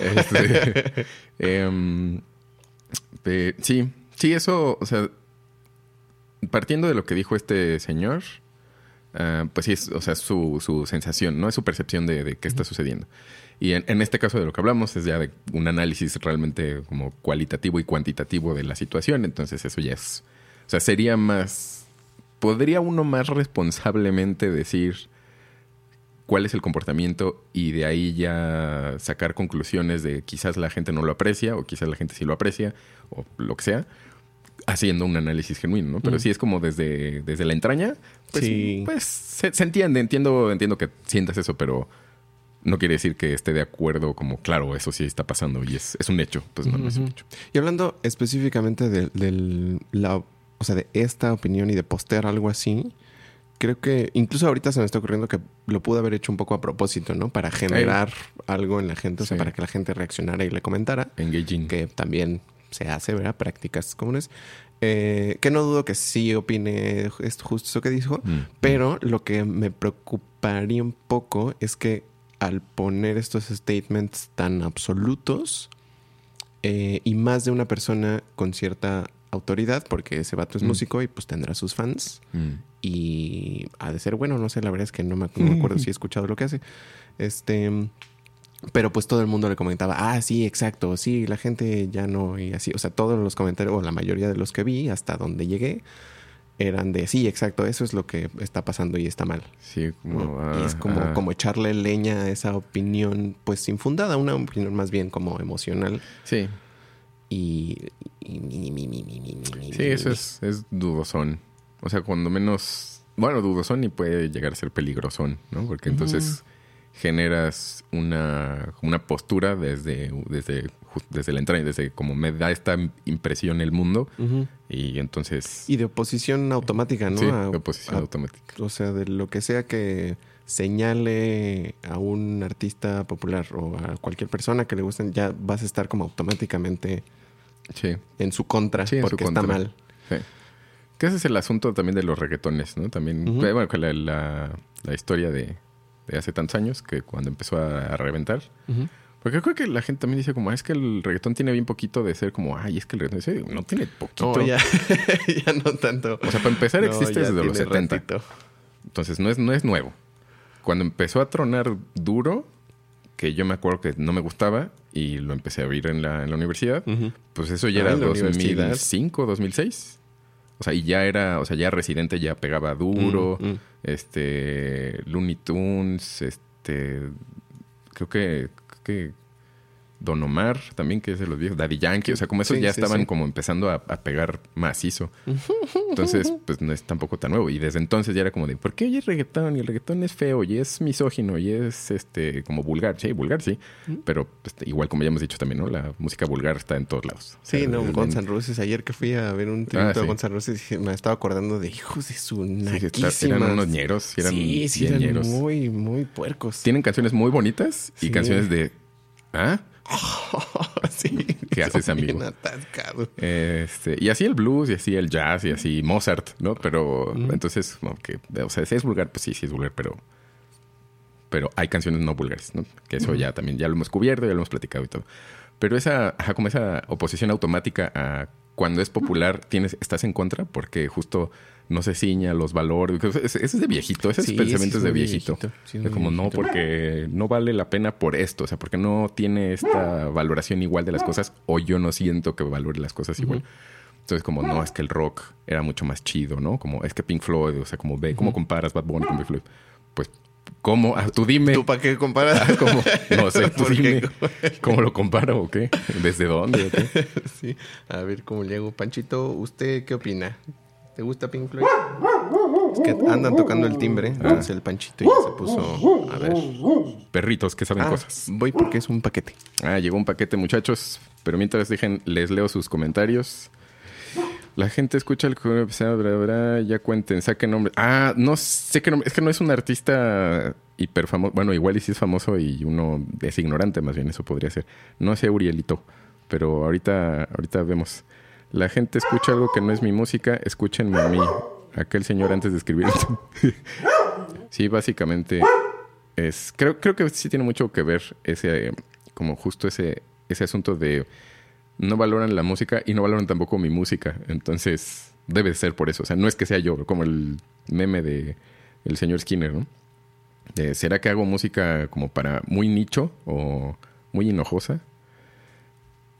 Este, em, sí, sí, eso, o sea, partiendo de lo que dijo este señor, ah, pues sí, es, o sea, su, su sensación, ¿no? Es su percepción de, de qué está sucediendo. Y en, en este caso de lo que hablamos es ya de un análisis realmente como cualitativo y cuantitativo de la situación. Entonces eso ya es, o sea, sería más, podría uno más responsablemente decir cuál es el comportamiento y de ahí ya sacar conclusiones de quizás la gente no lo aprecia o quizás la gente sí lo aprecia o lo que sea, haciendo un análisis genuino, ¿no? Pero Mm. sí es como desde, desde la entraña, pues, Sí. pues se, se entiende, entiendo, entiendo que sientas eso, pero no quiere decir que esté de acuerdo como, claro, eso sí está pasando y es, es un hecho. Pues no, no es un Ujú. hecho. Y hablando específicamente de, del- la, o sea, de esta opinión y de postear algo así, creo que incluso ahorita se me está ocurriendo que lo pude haber hecho un poco a propósito, ¿no? Para generar algo en la gente, o sea, Sí. para que la gente reaccionara y le comentara, Engaging. que también se hace, ¿verdad? Prácticas comunes. Eh, que no dudo que sí opine esto, justo eso que dijo, Mm. pero lo que me preocuparía un poco es que al poner estos statements tan absolutos eh, y más de una persona con cierta autoridad, porque ese vato es Mm. músico y pues tendrá sus fans Mm. y ha de ser bueno, no sé, la verdad es que no me, no me acuerdo si he escuchado lo que hace. Este, pero pues todo el mundo le comentaba, ah, sí, exacto, sí, la gente ya no, y así, o sea, todos los comentarios, o la mayoría de los que vi, hasta donde llegué, eran de, sí, exacto, eso es lo que está pasando y está mal. Sí, como... ¿no? y es ah, como, ah. como echarle leña a esa opinión, pues infundada, una opinión más bien como emocional Sí, y... Sí, eso es, es dudosón. O sea, cuando menos. Bueno, dudosón y puede llegar a ser peligrosón, ¿no? Porque entonces generas una, una postura desde, desde, desde la entrada, desde como me da esta impresión el mundo. Y entonces. Y de oposición automática, ¿no? sí, A- de oposición a- automática. O sea, de lo que sea que señale a un artista popular o a cualquier persona que le gusten, ya vas a estar como automáticamente Sí. en su contra Sí, en su porque está mal. Sí. Que ese es el asunto también de los reggaetones, ¿no? También, Ujú. bueno, la, la- la historia de, de hace tantos años, que cuando empezó a, reventar. Porque creo que la gente también dice como, "Ah, es que el reggaetón tiene bien poquito de ser como, ay, es que el reggaetón no tiene poquito. No, ya, ya no tanto. O sea, para empezar No, existe desde los tiene 70. ratito. Entonces no es, no es nuevo. Cuando empezó a tronar duro, que yo me acuerdo que no me gustaba y lo empecé a oír en la, en la universidad, pues eso ya Ah, era en la universidad. 2005, 2006. O sea, y ya era, o sea, ya Residente ya pegaba duro, Mm, mm. este, Looney Tunes, este, creo que, creo que Don Omar también, que es de los viejos, Daddy Yankee, o sea, como esos Sí, ya sí, estaban sí. como empezando a, a pegar macizo. Entonces, pues no es tampoco tan nuevo. Y desde entonces ya era como de, ¿por qué hay reggaetón? Y el reggaetón es feo, y es misógino, y es este como vulgar. Sí, vulgar, sí. Pero pues, igual como ya hemos dicho también, ¿no? La música vulgar está en todos lados. O Sí, sea, no, desde- Guns N' Roses. Ayer que fui a ver un tributo Ah, a Guns N' Roses, me estaba acordando de hijos de su eran unos ñeros, eran sí, sí, eran ñeros. muy, muy puercos. Tienen canciones muy bonitas y canciones de... ¿Ah? sí. ¿Qué haces, amigo? atascados. Este, y así el blues, y así el jazz, y así Mozart, ¿no? Pero entonces, como que, o sea, si es vulgar, pues sí, sí es vulgar, pero, pero hay canciones no vulgares, ¿no? Que eso ya también, ya lo hemos cubierto, ya lo hemos platicado y todo. Pero esa, ajá, como esa oposición automática a cuando es popular, tienes, estás en contra porque justo no se ciña los valores. Ese es de viejito, ese Sí, es pensamiento de es muy viejito. viejito, sí, es de como no, viejito. porque no vale la pena por esto, o sea, porque no tiene esta valoración igual de las cosas, o yo no siento que valore las cosas igual. Entonces, como no, es que el rock era mucho más chido, ¿no? Como es que Pink Floyd, o sea, como ve, ¿cómo comparas Bad Bunny con Pink Floyd? Pues, ¿cómo? Ah, tú dime. ¿Tú para qué comparas? Ah, ¿cómo? No sé, tú ¿Por qué? dime. ¿Cómo lo comparo o qué? ¿Desde dónde o qué? sí. A ver cómo llego. Panchito, ¿usted qué opina? ¿Te gusta Pink Floyd? Es que andan tocando el timbre. Ah. Entonces el Panchito ya se puso a ver. Perritos que saben Ah, cosas. voy porque es un paquete. Ah, llegó un paquete, muchachos. Pero mientras dejen, les leo sus comentarios. La gente escucha el ya cuenten, saquen nombre. Ah, no sé qué nombre. Es que no es un artista hiper famoso. Bueno, igual y sí es famoso y uno es ignorante, más bien, eso podría ser. No sé, Urielito. Pero ahorita, ahorita vemos. La gente escucha algo que no es mi música, escúchenme a mí. Aquel señor antes de escribir. sí, básicamente es. Creo, creo que sí tiene mucho que ver ese, como justo ese, ese asunto de no valoran la música y no valoran tampoco mi música. Entonces, debe ser por eso. O sea, no es que sea yo, como el meme de el señor Skinner, ¿no? ¿Será que hago música como para muy nicho o muy enojosa?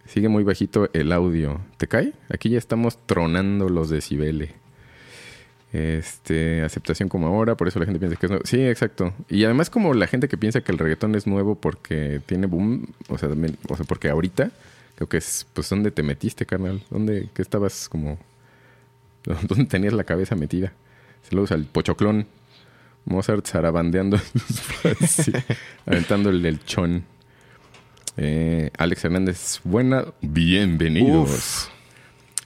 Sigue muy bajito el audio. ¿Te cae? Aquí ya estamos tronando los decibeles. Este, aceptación como ahora, por eso la gente piensa que es nuevo. Sí, exacto. Y además como la gente que piensa que el reggaetón es nuevo porque tiene boom, o sea, también- o sea, porque ahorita creo que es, pues, ¿dónde te metiste, carnal? ¿Dónde, qué estabas como, dónde tenías la cabeza metida? Saludos al pochoclón. Mozart zarabandeando, sí, aventándole el chón. Eh, Alex Hernández, buena, bienvenidos. Uf.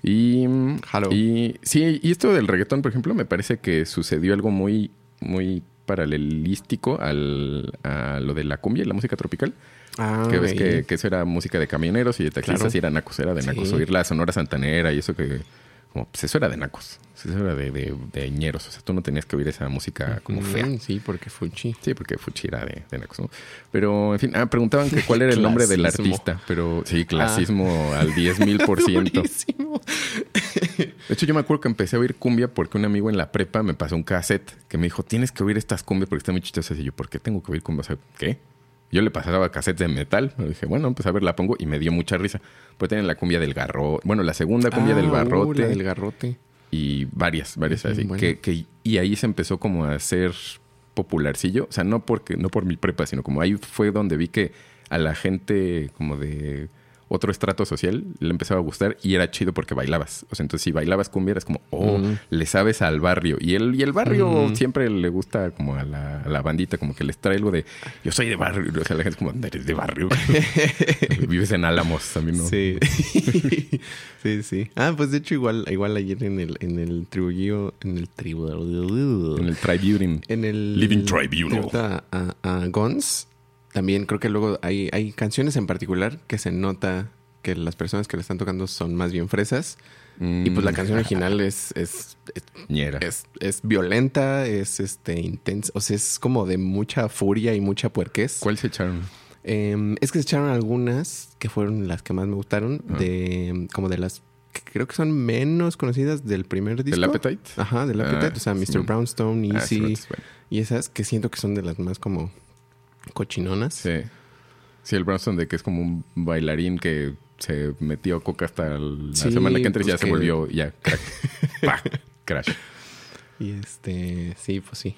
Y, Hello. y sí, y esto del reggaetón, por ejemplo, me parece que sucedió algo muy, muy paralelístico al, a lo de la cumbia y la música tropical. Ah, que ves que, que eso era música de camioneros y de taxistas Claro. y era nacos, era de nacos. Sí. Oír la sonora santanera y eso que, como, pues eso era de nacos. Eso era de, de, de ñeros. O sea, tú no tenías que oír esa música como fea. Sí, porque Fuchi. Sí, porque Fuchi era de, de nacos, ¿no? Pero, en fin, ah, preguntaban que cuál era el nombre del artista. Pero sí, clasismo al 10 mil por ciento. De hecho, yo me acuerdo que empecé a oír cumbia porque un amigo en la prepa me pasó un cassette que me dijo, tienes que oír estas cumbias porque están muy chistosas. Y yo, ¿por qué tengo que oír cumbia? O sea, ¿qué? Yo le pasaba cassettes de metal. Dije, bueno, pues a ver, la pongo y me dio mucha risa. Pues tienen la cumbia del garrote. Bueno, la segunda cumbia Ah, del uh, barrote. la del garrote. Y varias, varias Sí, así. bueno. Que, que- y ahí se empezó como a hacer popularcillo. O sea, no porque, no por mi prepa, sino como ahí fue donde vi que a la gente como de otro estrato social, le empezaba a gustar y era chido porque bailabas. O sea, entonces si bailabas cumbia eras como, oh, Mm. le sabes al barrio. Y el, y el barrio Mm. siempre le gusta como a la, a la bandita, como que les trae algo de, yo soy de barrio. O sea, la gente es como, eres de barrio. Vives en Álamos también, ¿no? Sí. sí, sí. Ah, pues de hecho igual, igual ayer en el, en el tribullo, en el tribu, En el Tributing. en el Living Tribunal. A, a, a Guns, también creo que luego hay, hay canciones en particular que se nota que las personas que le están tocando son más bien fresas. Y pues la canción original es, es, es, Mm, Ñera. es- es violenta, es este intensa, o sea, es como de mucha furia y mucha puerquez. ¿Cuál se echaron? Eh, es que se echaron algunas que fueron las que más me gustaron, Ah. de como de las que creo que son menos conocidas del primer disco. ¿El Appetite? Ajá, del Ah, Appetite. o sea, Mr. sí. Brownstone, Ah, Easy. bueno. y esas que siento que son de las más como cochinonas. Sí. Sí, el Brownstone de que es como un bailarín que se metió coca hasta la Sí, semana que entra y pues ya se volvió, ya, crack. Pa, crash. Y este, sí, pues sí.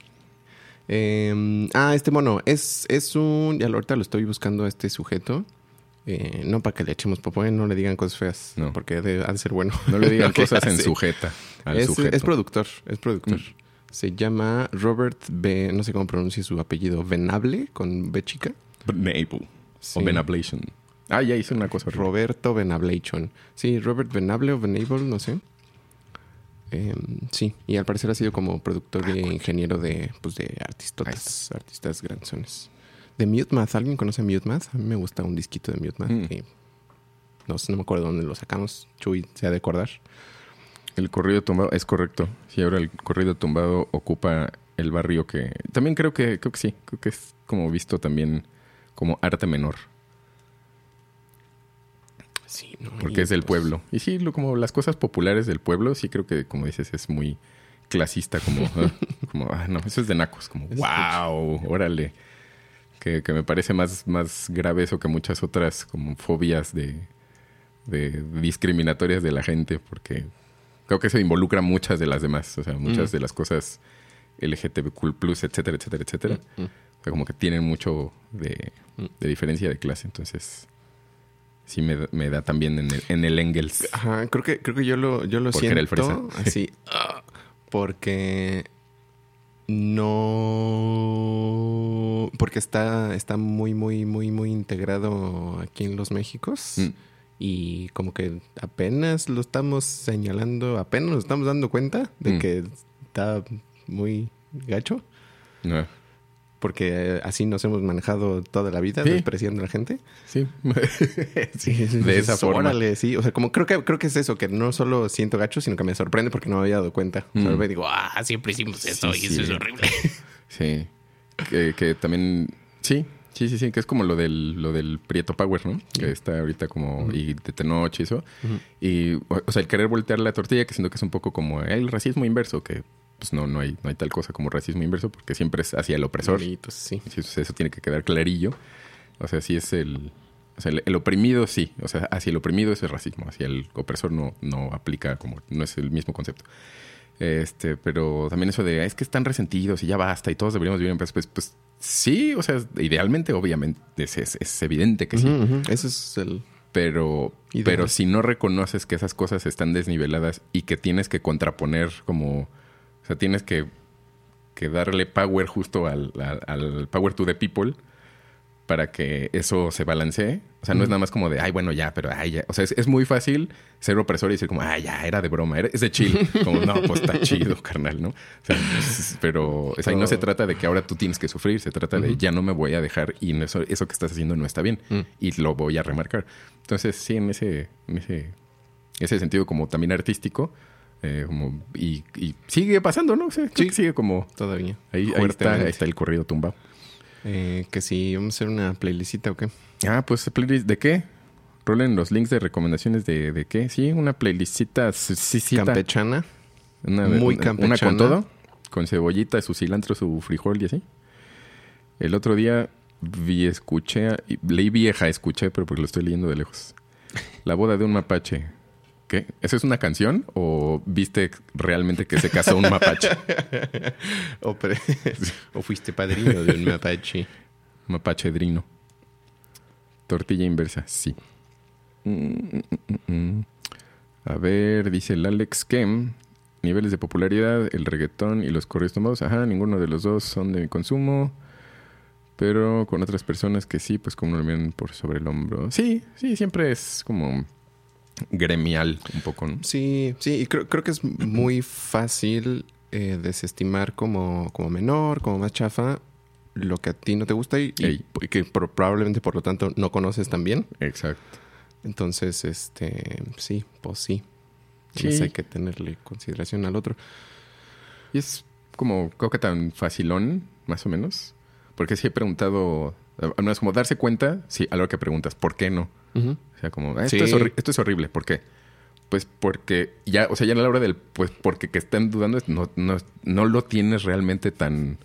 Eh, ah, este mono, es, es un. Ya ahorita lo estoy buscando a este sujeto. Eh, no para que le echemos popo, eh, no le digan cosas feas. No. Porque de- ha de ser bueno. No le digan cosas en sujeta al es, sujeto. es productor, es productor. Mm. Se llama Robert B. No sé cómo pronuncia su apellido. Venable, con B chica. Venable. Sí. O Venablation. Ah, ya hice una cosa horrible. Roberto Venablation. Sí, Robert Venable o Venable, no sé. Eh, sí, y al parecer ha sido como productor e ingeniero de, pues, de artistotas, artistas granzones. De Mute Math, ¿alguien conoce Mute Math? A mí me gusta un disquito de Mute Math. Mm. que no sé, no me acuerdo dónde lo sacamos. Chuy se ha de acordar. El corrido tumbado, es correcto. Sí, ahora el corrido tumbado ocupa el barrio que... También creo que, creo que sí. Creo que es como visto también como arte menor. Sí, no, Porque es del pues, pueblo. Y sí, lo, como las cosas populares del pueblo, sí creo que, como dices, es muy clasista, como, ah, como ah, no, eso es de nacos, como, wow, órale. Que, que me parece más, más grave eso que muchas otras como fobias de, de discriminatorias de la gente, porque creo que eso involucra muchas de las demás, o sea, muchas Mm. de las cosas LGTBQ+, etcétera, etcétera, etcétera. Mm, mm. O sea, como que tienen mucho de, de diferencia de clase, entonces sí me, da- me da también en el, en el Engels. Ajá, creo que, creo que yo lo, yo lo Porque era el siento fresa. así. porque no. Porque está, está muy, muy, muy, muy integrado aquí en los Méxicos. Mm. Y como que apenas lo estamos señalando, apenas nos estamos dando cuenta de Mm. que está muy gacho. No. Porque eh, así nos hemos manejado toda la vida, Sí. despreciando a la gente. Sí, Sí, de esa forma. Órale, sí. O sea, como creo que, creo que es eso, que no solo siento gacho, sino que me sorprende porque no me había dado cuenta. O sea, Mm. me digo, ah, siempre hicimos esto Sí, y eso es horrible. Sí. Que, que también. Sí, sí, sí, sí. Que es como lo del, lo del Prieto Power, ¿no? Que está ahorita como. Y de Tenoch y eso. Y, o, o sea, el querer voltear la tortilla, que siento que es un poco como el racismo inverso, que pues no, no hay, no hay tal cosa como racismo inverso, porque siempre es hacia el opresor. Sí. Sí, Eso, eso tiene que quedar clarillo. O sea, sí es el. O sea, el, el oprimido sí. O sea, hacia el oprimido es el racismo. Hacia el opresor no, no aplica como. No es el mismo concepto. Este, pero también eso de "Ah, es que están resentidos y ya basta y todos deberíamos vivir en paz. Pues, pues sí, o sea, idealmente, obviamente, es, es- es evidente que sí. Ujú. Ese es el. Pero, Ideal. pero si no reconoces que esas cosas están desniveladas y que tienes que contraponer como... O sea, tienes que, que darle power justo al, al- al power to the people para que eso se balancee. O sea, no es nada más como de, ay, bueno, ya, pero ay, ya. O sea, es, es muy fácil ser opresor y decir como, ay, ya, era de broma, era, es de chill. Como, no, pues está chido, carnal, ¿no? O sea, es- pero, o sea, y no se trata de que ahora tú tienes que sufrir, se trata de, ya no me voy a dejar y eso, eso que estás haciendo no está bien. Mm. Y lo voy a remarcar. Entonces, sí, en ese, en ese, ese sentido como también artístico, eh, como, y, y sigue pasando, ¿no? O sea, que sigue como... Todavía. Ahí, ahí está, ahí está el corrido tumbado. Eh, que si vamos a hacer una playlistica o qué. Ah, pues playlist de qué? Rolen los links de recomendaciones de, de qué. Sí, una playlistita. Campechana. una, muy una- campechana. Una con todo. Con cebollita, su cilantro, su frijol y así. El otro día vi, escuché, leí vieja, escuché, pero porque lo estoy leyendo de lejos. La boda de un mapache. ¿Qué? ¿Eso es una canción? ¿O viste realmente que se casó un mapache? O, fuiste padrino de un mapache. Mapache drino. Tortilla inversa, sí. Mm, mm, mm. A ver, dice el Alex que niveles de popularidad, el reggaetón y los corridos tomados, ajá, ninguno de los dos son de mi consumo. Pero con otras personas que sí, pues como lo ven por sobre el hombro. Sí, sí, siempre es como gremial un poco, ¿no? Sí, sí, y creo, creo que es muy fácil eh, desestimar como, como menor, como más chafa, lo que a ti no te gusta y, y- Ey. y que pro- probablemente por lo tanto no conoces tan bien. Exacto. Entonces, este, sí, pues sí. Sí. Sí. hay que tenerle consideración al otro. Y es como, creo que tan facilón, más o menos. Porque sí he preguntado, al menos como darse cuenta, sí, a lo que preguntas, ¿por qué no? O sea, como, "Ah, esto, Sí. es horri- esto es horrible, ¿por qué? Pues porque ya, o sea, ya a la hora del, pues porque que estén dudando, no, no, no lo tienes realmente tan,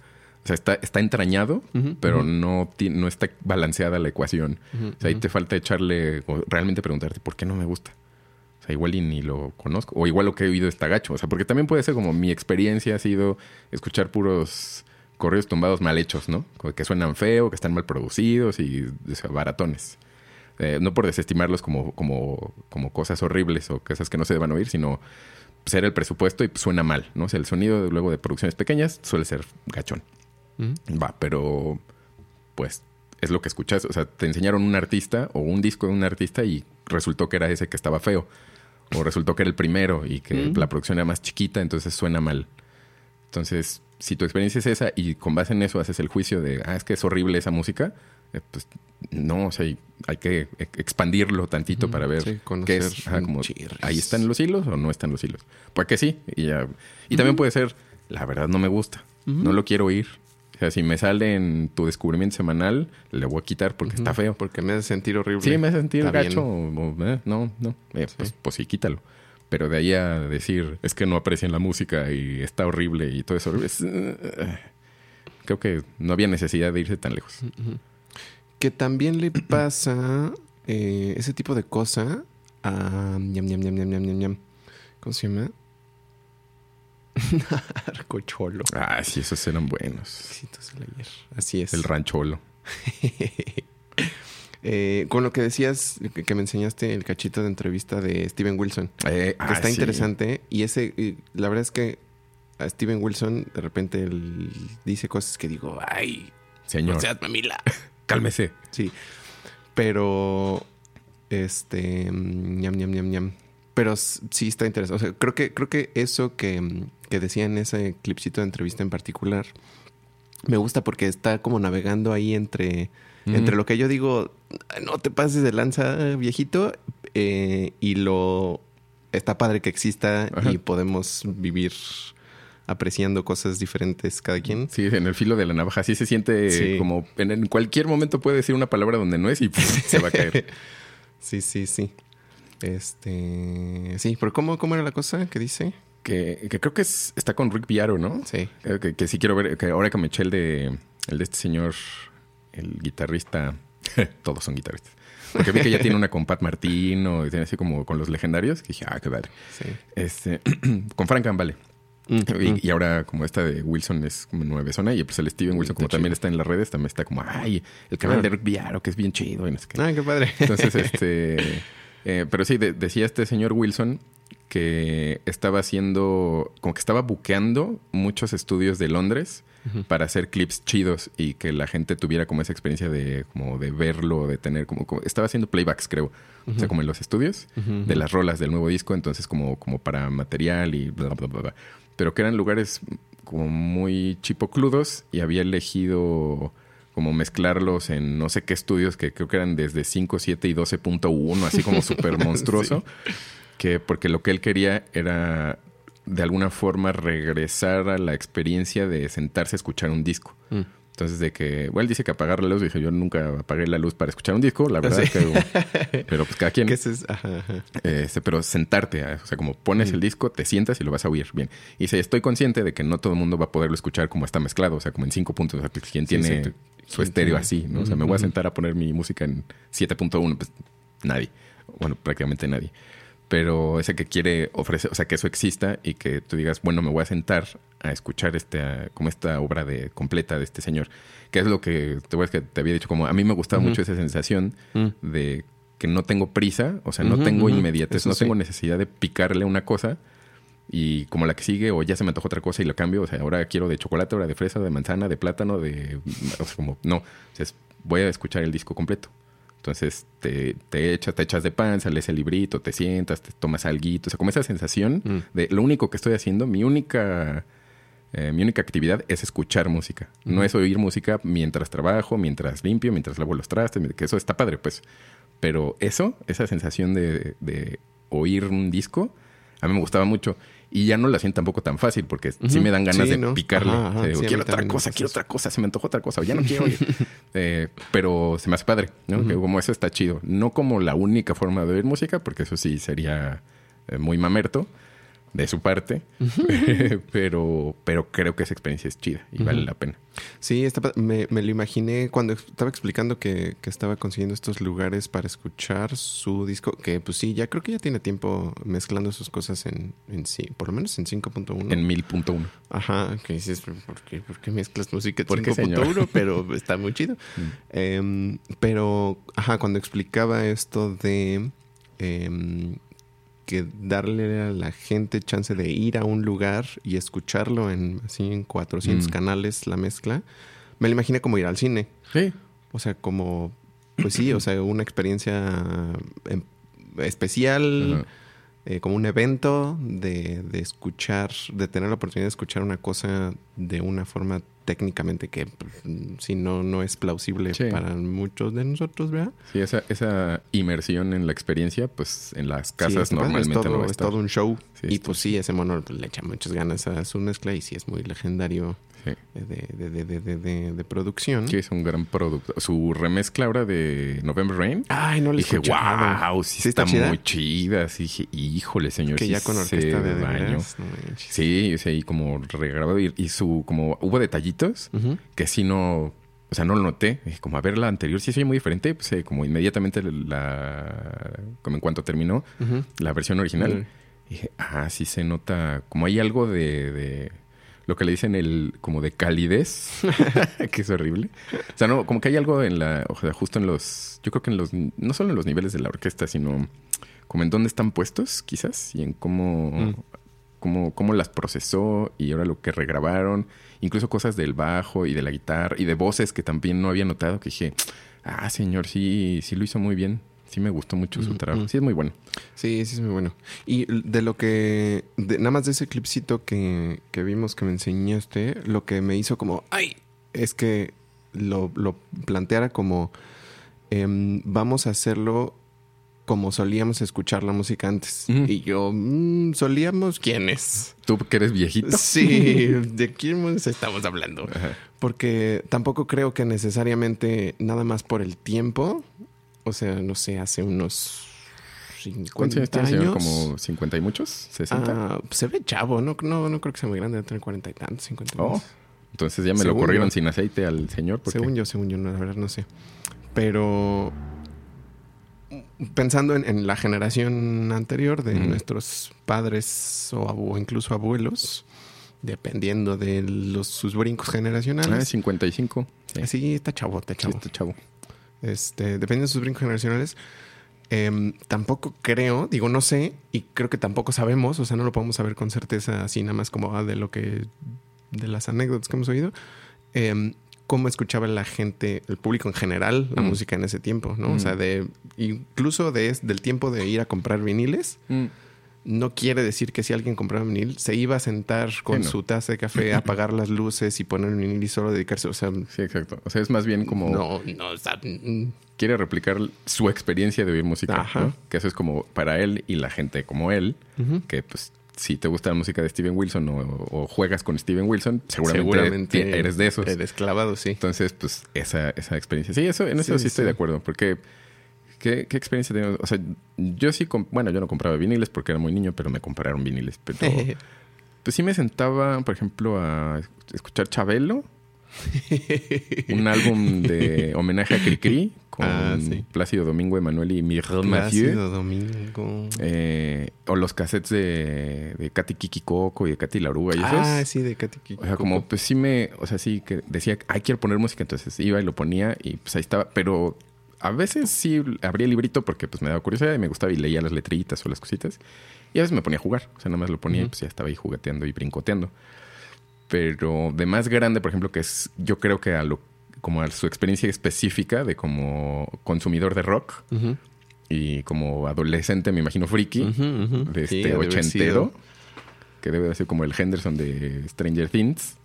o sea, está, está entrañado, pero no, no está balanceada la ecuación. O sea, ahí te falta echarle, o realmente preguntarte, ¿por qué no me gusta? O sea, igual y ni lo conozco. O igual lo que he oído está gacho. O sea, porque también puede ser como mi experiencia ha sido escuchar puros correos tumbados mal hechos, ¿no? Como Que suenan feo, que están mal producidos y o sea, baratones. Eh, no por desestimarlos como, como, como cosas horribles o cosas que no se deban oír, sino ser el presupuesto y suena mal, ¿no? O sea, el sonido luego de producciones pequeñas suele ser gachón. Va, pero pues es lo que escuchas. O sea, te enseñaron un artista o un disco de un artista y resultó que era ese que estaba feo. O resultó que era el primero y que la producción era más chiquita, entonces suena mal. Entonces, si tu experiencia es esa y con base en eso haces el juicio de, ah, es que es horrible esa música, eh, pues no, o sea, hay- que e- expandirlo tantito para ver sí, qué es. Ajá, como, ahí están los hilos o no están los hilos. Pues que sí. Y, ya- y también puede ser, la verdad no me gusta, no lo quiero oír. O sea, si me sale en tu descubrimiento semanal, le voy a quitar porque está feo. Porque me hace sentir horrible. Sí, me hace sentir gacho. o- eh, no, no. Eh, pues, pues sí, quítalo. Pero de ahí a decir, es que no aprecian la música y está horrible y todo eso. es, eh, creo que no había necesidad de irse tan lejos. Que también le pasa eh, ese tipo de cosa a... ¿Cómo se llama? Arcocholo. Ah, sí, esos eran buenos. Así es. El rancholo. Eh, con lo que decías, que, que me enseñaste el cachito de entrevista de Steven Wilson, Eh, que ah, está sí. interesante. Y ese, y la verdad es que a Steven Wilson de repente él dice cosas que digo, ay, Señor, no seas mamila. cálmese. Sí. Pero, este, mm, ñam, ñam, ñam, ñam. Pero sí está interesante. O sea, creo que, creo que eso que, mm, que decía en ese clipcito de entrevista en particular, me gusta porque está como navegando ahí entre, Entre lo que yo digo, no te pases de lanza, viejito, eh, y lo está padre que exista Ajá. y podemos vivir apreciando cosas diferentes cada quien. Sí, en el filo de la navaja. Sí se siente Sí. como en, en cualquier momento puede decir una palabra donde no es y se va a caer. Sí, sí, sí. Este. Sí, pero ¿cómo, cómo era la cosa que dice? que, que creo que es- está con Rick Viaro, ¿no? Sí. Eh, Que, que sí quiero ver, que ahora que me eché el de, el de este señor, el guitarrista, todos son guitarristas. Porque vi que ya tiene una con Pat Martino, y tiene así como con los legendarios, que dije, ah, qué padre. Sí. Este, con Frank Vale. Mm, Y, mm. y ahora como esta de Wilson es como nueve zona y pues el Steven Wilson como Está también chido. está en las redes, también está como, ay, el canal Ah. de Rick Viaro, que es bien chido y no sé qué. Padre. Entonces, este. eh, pero sí, de- decía este señor Wilson que estaba haciendo. Como que estaba buqueando muchos estudios de Londres para hacer clips chidos y que la gente tuviera como esa experiencia de como de verlo, de tener como, como- estaba haciendo playbacks, creo. O sea, como en los estudios de las rolas del nuevo disco, entonces como, como para material y bla, bla, bla, bla. Pero que eran lugares como muy chipocludos y había elegido como mezclarlos en no sé qué estudios que creo que eran desde 5, 7 y 12.1, así como súper monstruoso. Que porque lo que él quería era de alguna forma regresar a la experiencia de sentarse a escuchar un disco. Mm. Entonces, de que, bueno, él dice que apagar la luz. Dije, yo nunca apagué la luz para escuchar un disco, la verdad. Sí. Que, pero pues cada quien. ¿Qué es eso? Ajá, ajá. Este, pero sentarte, a- o sea, como pones el disco, te sientas y lo vas a oír bien. Y si estoy consciente de que no todo el mundo va a poderlo escuchar como está mezclado, o sea, como en cinco puntos, o sea, quien tiene sí, su ¿quién estéreo así, ¿no? O sea, me voy a sentar a poner mi música en 7.1, pues nadie. Bueno, prácticamente nadie. Pero ese que quiere ofrecer, o sea, que eso exista y que tú digas, bueno, me voy a sentar a escuchar esta, como esta obra de completa de este señor, que es lo que te voy a decir que te había dicho, como a mí me gustaba mucho esa sensación Mm. de porque no tengo prisa, o sea, no tengo inmediatez, eso no sí. tengo necesidad de picarle una cosa y como la que sigue o ya se me antojó otra cosa y lo cambio, o sea, ahora quiero de chocolate, ahora de fresa, de manzana, de plátano, de... O sea, como, no, o sea, es- voy a escuchar el disco completo. Entonces te, te echas, te echas de panza, lees el librito, te sientas, te tomas algo, o sea, como esa sensación Mm. de lo único que estoy haciendo, mi única, eh, mi única actividad es escuchar música. No es oír música mientras trabajo, mientras limpio, mientras lavo los trastes, que eso está padre, pues. Pero eso, esa sensación de, de oír un disco, a mí me gustaba mucho. Y ya no la siento tampoco tan fácil, porque sí Ujú. me dan ganas Sí, de ¿no? picarle. Ajá, ajá. O sea, digo, Sí, a mí quiero otra cosa, quiero otra cosa, se me antojó otra cosa, o ya no quiero oír. Eh, pero se me hace padre, ¿no? Que como eso está chido. No como la única forma de oír música, porque eso sí sería eh, muy mamerto de su parte. pero, pero creo que esa experiencia es chida y vale la pena. Sí, me, me lo imaginé cuando estaba explicando que, que estaba consiguiendo estos lugares para escuchar su disco, que pues sí, ya creo que ya tiene tiempo mezclando sus cosas en, en sí, por lo menos en 5.1. En 1000.1. Ajá, que dices, ¿por qué, por qué mezclas música en ¿Por qué, señor? 5.1? Pero está muy chido. Em, pero, ajá, cuando explicaba esto de em, que darle a la gente chance de ir a un lugar y escucharlo en así en 400 Mm. canales la mezcla, me lo imaginé como ir al cine. Sí. O sea, como, pues sí, o sea, una experiencia em, especial, eh, como un evento de, de escuchar, de tener la oportunidad de escuchar una cosa de una forma técnicamente que pues, si no, no es plausible Sí. para muchos de nosotros, ¿verdad? Sí, esa, esa inmersión en la experiencia, pues en las casas Sí, normalmente es todo, no va a es estar. todo un show. Sí, y pues sí, ese mono le echa muchas ganas a su mezcla y sí es muy legendario Sí. de, de, de, de, de- de- de producción. Sí, es un gran producto. Su remezcla ahora de November Rain. Ay, no le dije, wow, sí, ¿Sí está, está muy chida. Sí, dije, híjole, señor. Que sí ya con orquesta de, veras, no. Sí, o sea, y como regrabado. Y, y su, como hubo detallitos Que sí no, o sea, no lo noté. Como a ver la anterior, sí se oye muy diferente. Pues eh, como inmediatamente la, como en cuanto terminó la versión original, dije, ah, sí se nota, como hay algo de, de lo que le dicen el, como de calidez, que es horrible. O sea, no, como que hay algo en la, o sea, justo en los, yo creo que en los, no solo en los niveles de la orquesta, sino como en dónde están puestos, quizás, y en cómo, Mm. Cómo, cómo las procesó y ahora lo que regrabaron, incluso cosas del bajo y de la guitarra y de voces que también no había notado, que dije, ah, señor, sí, sí lo hizo muy bien. Sí me gustó mucho su trabajo. Sí es muy bueno. Sí, sí es muy bueno. Y de lo que, de- nada más de ese clipcito que, que vimos que me enseñaste, lo que me hizo como, ay, es que lo, lo planteara como, em, vamos a hacerlo como solíamos escuchar la música antes. Y yo, mm, solíamos, ¿quiénes? Tú que eres viejito. Sí, ¿de quién estamos hablando? Ajá. Porque tampoco creo que necesariamente nada más por el tiempo, o sea, no sé, hace unos 50 ¿Cuántos años tiene, señor? años. ¿Como 50 y muchos? ¿60? Ah, se ve chavo, no, no, no creo que sea muy grande, debe tener 40 y tantos, 50 Oh, años. entonces ya me lo corrieron yo. sin aceite al señor. Porque... Según yo, según yo, no, la verdad no sé. Pero pensando en, en la generación anterior de nuestros padres o, incluso abuelos, dependiendo de los, sus brincos Ah, generacionales. 55. Sí, Sí, está chavo, está Sí, chavo. este chavo. Este, dependiendo de sus brincos generacionales. em, tampoco creo, digo, no sé, y creo que tampoco sabemos, o sea, no lo podemos saber con certeza así nada más como ah, de lo que, de las anécdotas que hemos oído, em, cómo escuchaba la gente, el público en general, la Mm. música en ese tiempo, ¿no? O Mm. sea, de, incluso de, del tiempo de ir a comprar viniles, no quiere decir que si alguien compraba vinil, se iba a sentar con no. su taza de café, apagar las luces y poner el vinil y solo dedicarse, o sea, Sí, exacto. O sea, es más bien como no, no, o sea, mm, quiere replicar su experiencia de oír música. Ajá. ¿no? Que eso es como para él y la gente como él, que pues si te gusta la música de Steven Wilson o, o juegas con Steven Wilson, seguramente, eres de esos. Eres clavado, sí. Entonces, pues, esa, esa experiencia. Sí, eso, en eso Sí, sí, estoy sí. de acuerdo. Porque, ¿qué, qué experiencia tengo? O sea, yo sí, bueno, yo no compraba viniles porque era muy niño, pero me compraron viniles. Pero, pues sí me sentaba, por ejemplo, a escuchar Chabelo, un álbum de homenaje a Cricri con Ah, sí. Plácido Domingo Emanuel y Miguel Mathieu. Plácido Domingo. Eh, o los cassettes de, de Katy Kiki Coco y de Katy Laruga y esos. Ah, sí, de Katy Kiki O sea, como pues sí me, o sea, sí que decía, ay, quiero poner música, entonces iba y lo ponía y pues ahí estaba, pero a veces sí abría el librito porque pues me daba curiosidad y me gustaba y leía las letritas o las cositas. Y a veces me ponía a jugar. O sea, nada más lo ponía y pues ya estaba ahí jugueteando y brincoteando. Pero de más grande, por ejemplo, que es yo creo que a lo como a su experiencia específica de como consumidor de rock y como adolescente, me imagino friki, de este ochentero, que debe de ser como el Henderson de Stranger Things.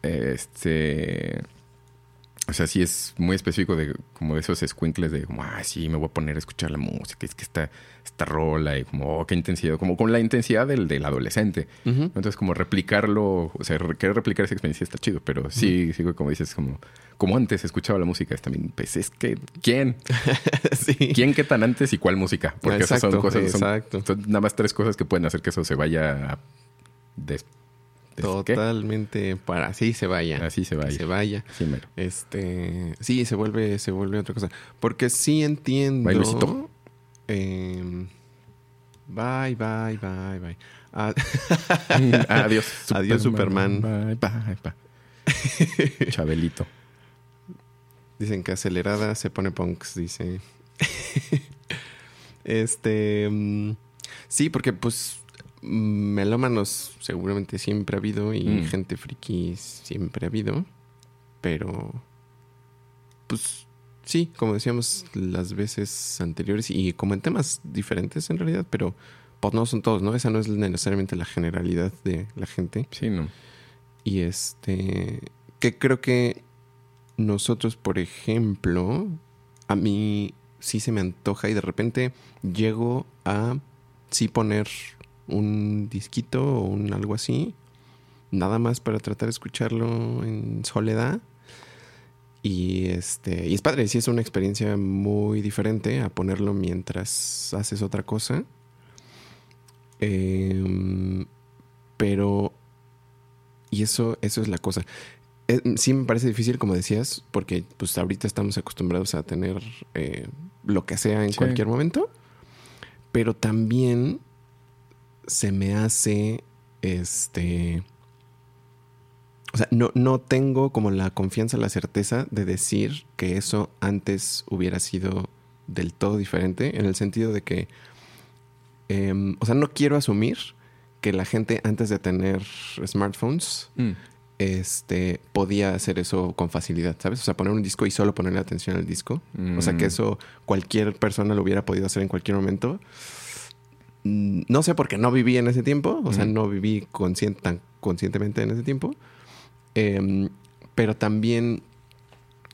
Este o sea, sí es muy específico de como de esos squinkles de como, ah, sí, me voy a poner a escuchar la música, es que está esta rola y como, oh, qué intensidad, como con la intensidad del, del adolescente. Entonces, como replicarlo, o sea, querer replicar esa experiencia está chido, pero sí, sí, como dices, como, como antes escuchaba la música, es también, pues es que, ¿quién? sí. ¿Quién qué tan antes y cuál música? Porque esas son cosas, son, son, nada más tres cosas que pueden hacer que eso se vaya a Totalmente para así se vaya. Así se vaya. Se vaya. Sí, Este, sí, se vuelve, se vuelve otra cosa. Porque sí entiendo. Eh, bye, bye, bye, bye. Adiós. Superman. Adiós, Superman. Bye, bye, bye. Chabelito. Dicen que acelerada se pone punks, dice. este. Mm, sí, porque pues melómanos seguramente siempre ha habido y mm. gente friki siempre ha habido, pero pues sí, como decíamos las veces anteriores y como en temas diferentes en realidad, pero pues no son todos, ¿no? Esa no es necesariamente la generalidad de la gente. Sí, no. Y este, que creo que nosotros, por ejemplo, a mí sí se me antoja y de repente llego a sí poner un disquito o un algo así, nada más para tratar de escucharlo en soledad. Y este, y es padre, sí es una experiencia muy diferente a ponerlo mientras haces otra cosa. Em, pero, y eso, eso es la cosa. Eh, sí me parece difícil, como decías, porque pues ahorita estamos acostumbrados a tener eh, lo que sea en cualquier momento. Pero también se me hace este. O sea, no, no tengo como la confianza, la certeza de decir que eso antes hubiera sido del todo diferente, en el sentido de que. Em, o sea, no quiero asumir que la gente antes de tener smartphones mm. este, podía hacer eso con facilidad, ¿sabes? O sea, poner un disco y solo ponerle atención al disco. O sea, que mm. eso cualquier persona lo hubiera podido hacer en cualquier momento. Mm, no sé por qué no viví en ese tiempo, o sea, no viví tan conscientemente en ese tiempo, em, pero también,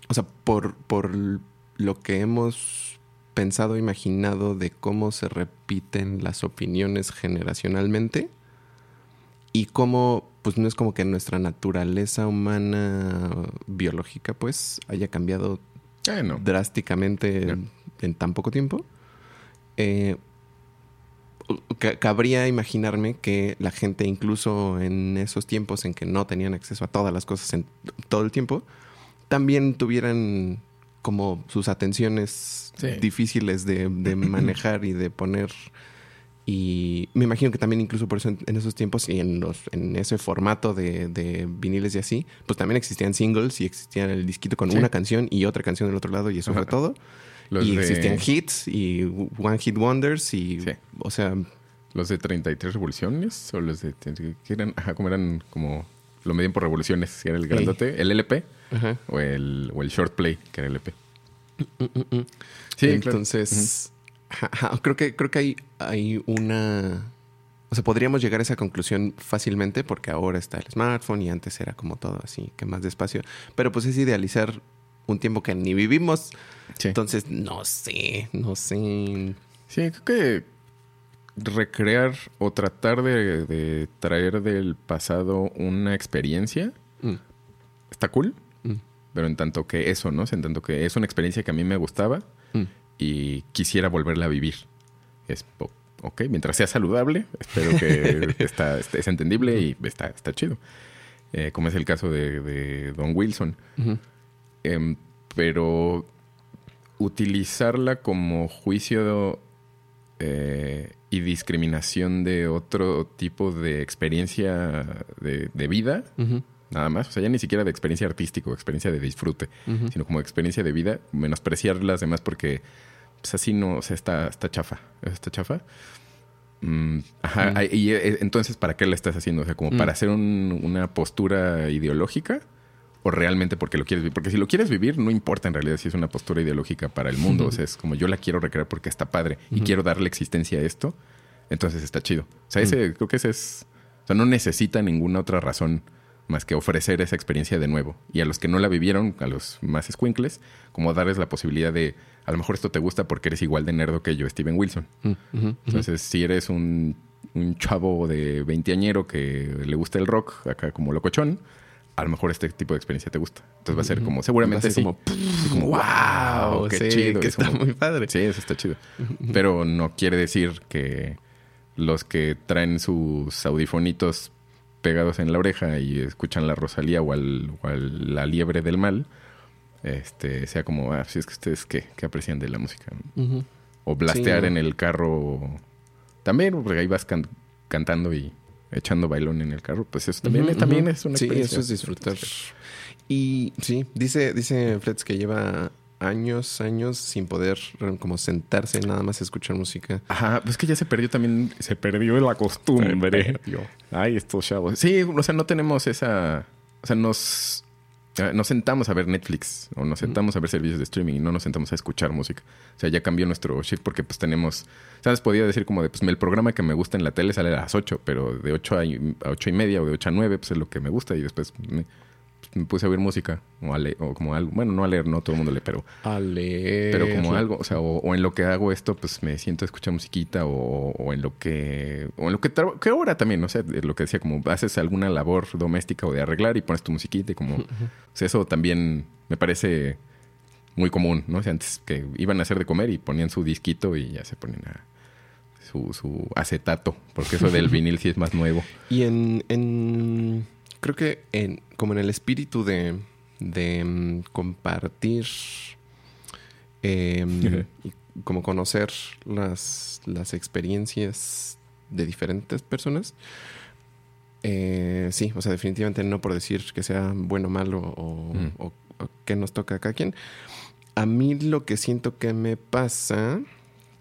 o sea, por, por lo que hemos pensado, imaginado de cómo se repiten las opiniones generacionalmente y cómo, pues no es como que nuestra naturaleza humana biológica, pues, haya cambiado drásticamente en, tan poco tiempo. Eh, cabría imaginarme que la gente, incluso en esos tiempos en que no tenían acceso a todas las cosas en todo el tiempo, también tuvieran como sus atenciones difíciles de, manejar y de poner. Y me imagino que también incluso por eso en, esos tiempos y en, los, en ese formato de, viniles y así, pues también existían singles y existían el disquito con una canción y otra canción del otro lado y eso fue todo y existían hits y One Hit Wonders y, o sea... ¿Los de 33 revoluciones? ¿O los de... que eran, ajá, como eran como... Lo medían por revoluciones, si era el grandote, el LP o el, o el short play, que era el LP. Mm, mm, mm, sí, entonces... creo que, creo que hay, hay una... O sea, podríamos llegar a esa conclusión fácilmente porque ahora está el smartphone y antes era como todo así, que más despacio. Pero pues es idealizar un tiempo que ni vivimos. Entonces, no sé, no sé. Sí, creo que recrear o tratar de, traer del pasado una experiencia mm. está cool. Mm. Pero en tanto que eso, ¿no? En tanto que es una experiencia que a mí me gustaba mm. y quisiera volverla a vivir. Es ok, mientras sea saludable, espero que está, es entendible y está, está chido. Eh, como es el caso de, Don Wilson. Em, pero utilizarla como juicio eh, y discriminación de otro tipo de experiencia de, vida, nada más. O sea, ya ni siquiera de experiencia artística o experiencia de disfrute, sino como experiencia de vida, menospreciar las demás porque pues así no, o sea, está, está chafa. Está chafa. Mm, ajá, y eh, entonces, ¿para qué la estás haciendo? O sea, como para hacer una postura ideológica o realmente porque lo quieres vivir. Porque si lo quieres vivir, no importa en realidad si es una postura ideológica para el mundo. O sea, es como yo la quiero recrear porque está padre y quiero darle existencia a esto, entonces está chido. O sea, ese, creo que ese es. O sea, no necesita ninguna otra razón más que ofrecer esa experiencia de nuevo. Y a los que no la vivieron, a los más squinkles, como darles la posibilidad de, a lo mejor esto te gusta porque eres igual de nerdo que yo, Steven Wilson. Entonces, si eres un, un chavo de veinteañero que le gusta el rock, acá como locochón, a lo mejor este tipo de experiencia te gusta. Entonces va a ser como, seguramente sí. Como, como, wow, qué chido. Que está muy padre. Sí, eso está chido. Pero no quiere decir que los que traen sus audifonitos pegados en la oreja y escuchan la Rosalía o, al, la liebre del mal, este, sea como, ah, si es que ustedes qué, qué aprecian de la música. O blastear en el carro también, porque ahí vas cantando y echando bailón en el carro, pues eso también, también es una Sí, eso es disfrutar. Y sí, dice, dice Fletz que lleva años, años sin poder como sentarse nada más a escuchar música. Ajá, pues que ya se perdió también, se perdió la costumbre. Ay, estos chavos. Sí, o sea, no tenemos esa, o sea, nos nos sentamos a ver Netflix o nos sentamos a ver servicios de streaming y no nos sentamos a escuchar música. O sea, ya cambió nuestro shift porque pues tenemos, ¿sabes? Podía decir como de, pues el programa que me gusta en la tele sale a las 8, pero de 8 a, 8 y media o de 8 a 9 pues es lo que me gusta y después me, puse a oír música o, a leer, o como algo. Bueno, no a leer, no todo el mundo lee, pero. A leer. Pero como algo, o sea, o, en lo que hago esto, pues me siento a escuchar musiquita o, en lo que. O en lo que. Que ahora también, no sé, lo que decía, como haces alguna labor doméstica o de arreglar y pones tu musiquita y como. o sea, eso también me parece muy común, ¿no? O sea, antes que iban a hacer de comer y ponían su disquito y ya se ponen a. Su, su acetato, porque eso del vinil sí es más nuevo. Y en, en creo que en, como en el espíritu de, de mm, compartir em, y como conocer las, las experiencias de diferentes personas. Eh, sí, o sea, definitivamente no por decir que sea bueno o malo o, o, que nos toca a cada quien. A mí lo que siento que me pasa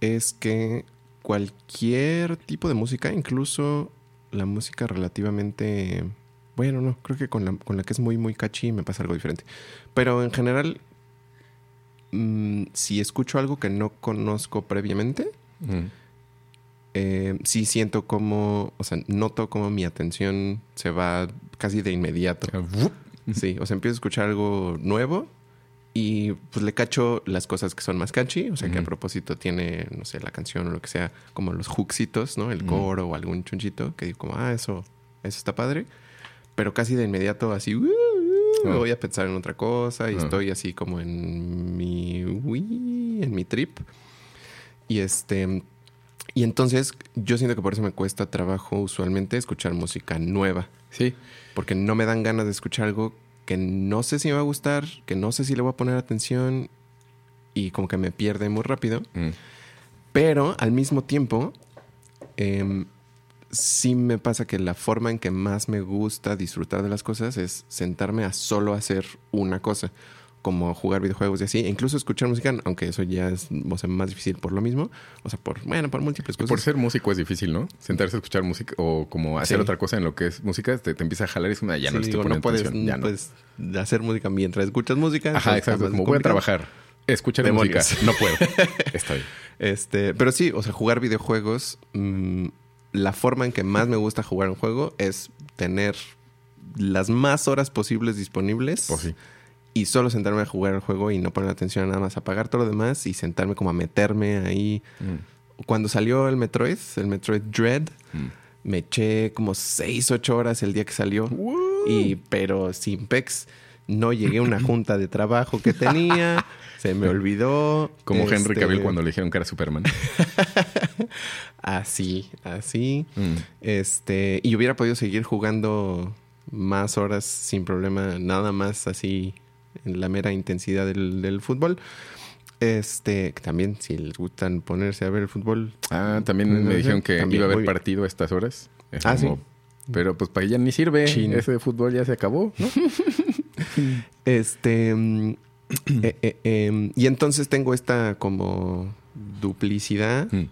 es que cualquier tipo de música, incluso la música relativamente bueno, no, creo que con la, con la que es muy, muy catchy me pasa algo diferente. Pero en general, mm, si escucho algo que no conozco previamente, eh, sí siento como, o sea, noto como mi atención se va casi de inmediato. Sí, o sea, empiezo a escuchar algo nuevo y pues le cacho las cosas que son más catchy, o sea, que a propósito tiene, no sé, la canción o lo que sea, como los hooksitos, ¿no? El coro o algún chunchito que digo como, ah, eso, eso está padre pero casi de inmediato así, uh, uh, me ah. voy a pensar en otra cosa y ah. estoy así como en mi, en mi trip. Y este, y entonces yo siento que por eso me cuesta trabajo usualmente escuchar música nueva. Sí. Porque no me dan ganas de escuchar algo que no sé si me va a gustar, que no sé si le voy a poner atención y como que me pierde muy rápido. Mm. Pero al mismo tiempo, eh, sí me pasa que la forma en que más me gusta disfrutar de las cosas es sentarme a solo hacer una cosa, como jugar videojuegos y así, e incluso escuchar música, aunque eso ya es más difícil por lo mismo, o sea, por, bueno, por múltiples cosas. Por ser músico es difícil, ¿no? Sentarse a escuchar música o como hacer otra cosa en lo que es música, te, empieza a jalar y es una, ya no estoy no puedes, ya no. puedes hacer música mientras escuchas música. Ajá, exacto, como voy a trabajar. Escuchar música. No puedo. Está bien. Este, pero sí, o sea, jugar videojuegos mm, la forma en que más me gusta jugar un juego es tener las más horas posibles disponibles. Oh, y solo sentarme a jugar el juego y no poner atención a nada más, apagar todo lo demás y sentarme como a meterme ahí. Mm. Cuando salió el Metroid, el Metroid Dread, mm. me eché como 6, 8 horas el día que salió. Y, pero sin pex, no llegué a una junta de trabajo que tenía. Se me olvidó. Como Henry este, Cavill cuando le dijeron que era Superman. así, así. Mm. Este, y hubiera podido seguir jugando más horas sin problema, nada más así en la mera intensidad del, fútbol. Este, también si les gustan ponerse a ver el fútbol. Ah, también me dijeron que iba a haber partido a estas horas. ah, sí. Pero pues para ella ni sirve. Ese fútbol ya se acabó, ¿no? Este. mm, eh, eh, em, y entonces tengo esta como duplicidad. Mm.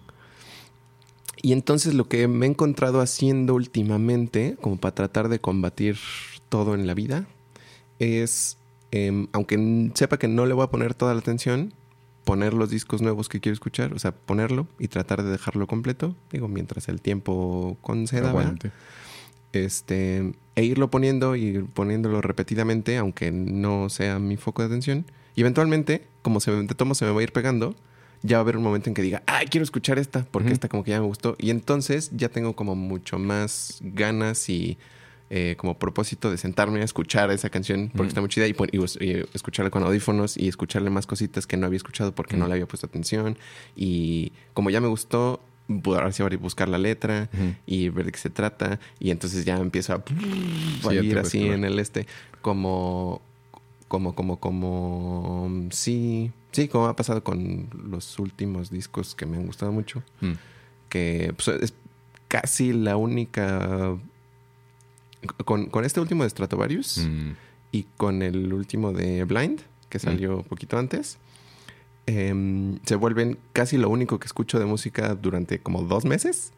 Y entonces lo que me he encontrado haciendo últimamente, como para tratar de combatir todo en la vida, es, em, aunque sepa que no le voy a poner toda la atención, poner los discos nuevos que quiero escuchar, o sea, ponerlo y tratar de dejarlo completo, digo, mientras el tiempo conceda. Este, e irlo poniendo y poniéndolo repetidamente, aunque no sea mi foco de atención. Y eventualmente, como se me, de tomo se me va a ir pegando, ya va a haber un momento en que diga, ay, quiero escuchar esta, porque esta como que ya me gustó. Y entonces ya tengo como mucho más ganas y eh, como propósito de sentarme a escuchar esa canción, porque está muy chida, y, y escucharla con audífonos y escucharle más cositas que no había escuchado porque no le había puesto atención. Y como ya me gustó, sí a buscar la letra y ver de qué se trata. Y entonces ya empiezo a, te ir así en el este, como, como, como, como, sí, sí, como ha pasado con los últimos discos que me han gustado mucho, Mm. que pues, es casi la única, con, con este último de Stratovarius Mm. y con el último de Blind, que salió poquito antes. Em, se vuelven casi lo único que escucho de música durante como dos meses.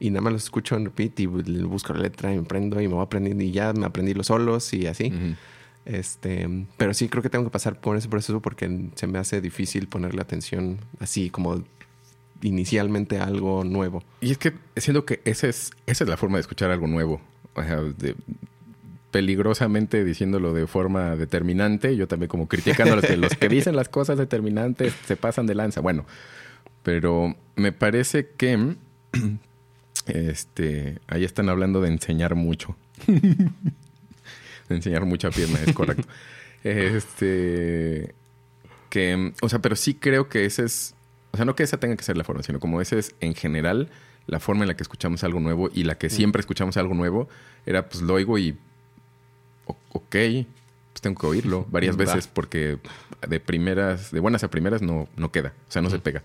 Y nada más los escucho en repeat y bu- busco la letra y me prendo y me voy aprendiendo y ya me aprendí los solos y así. Ujú. Este, pero sí creo que tengo que pasar por ese proceso porque se me hace difícil ponerle atención así como inicialmente a algo nuevo. Y es que siento que esa es, esa es la forma de escuchar algo nuevo. O sea, de- peligrosamente diciéndolo de forma determinante, yo también como criticando a los que, los que dicen las cosas determinantes se pasan de lanza. Bueno, pero me parece que este ahí están hablando de enseñar mucho. de enseñar mucha pierna, es correcto. Este que, o sea, pero sí creo que ese es, o sea, no que esa tenga que ser la forma, sino como ese es en general la forma en la que escuchamos algo nuevo y la que siempre escuchamos algo nuevo era pues lo oigo y ok, pues tengo que oírlo varias Va. veces porque de primeras, de buenas a primeras no, no queda, o sea, no se pega.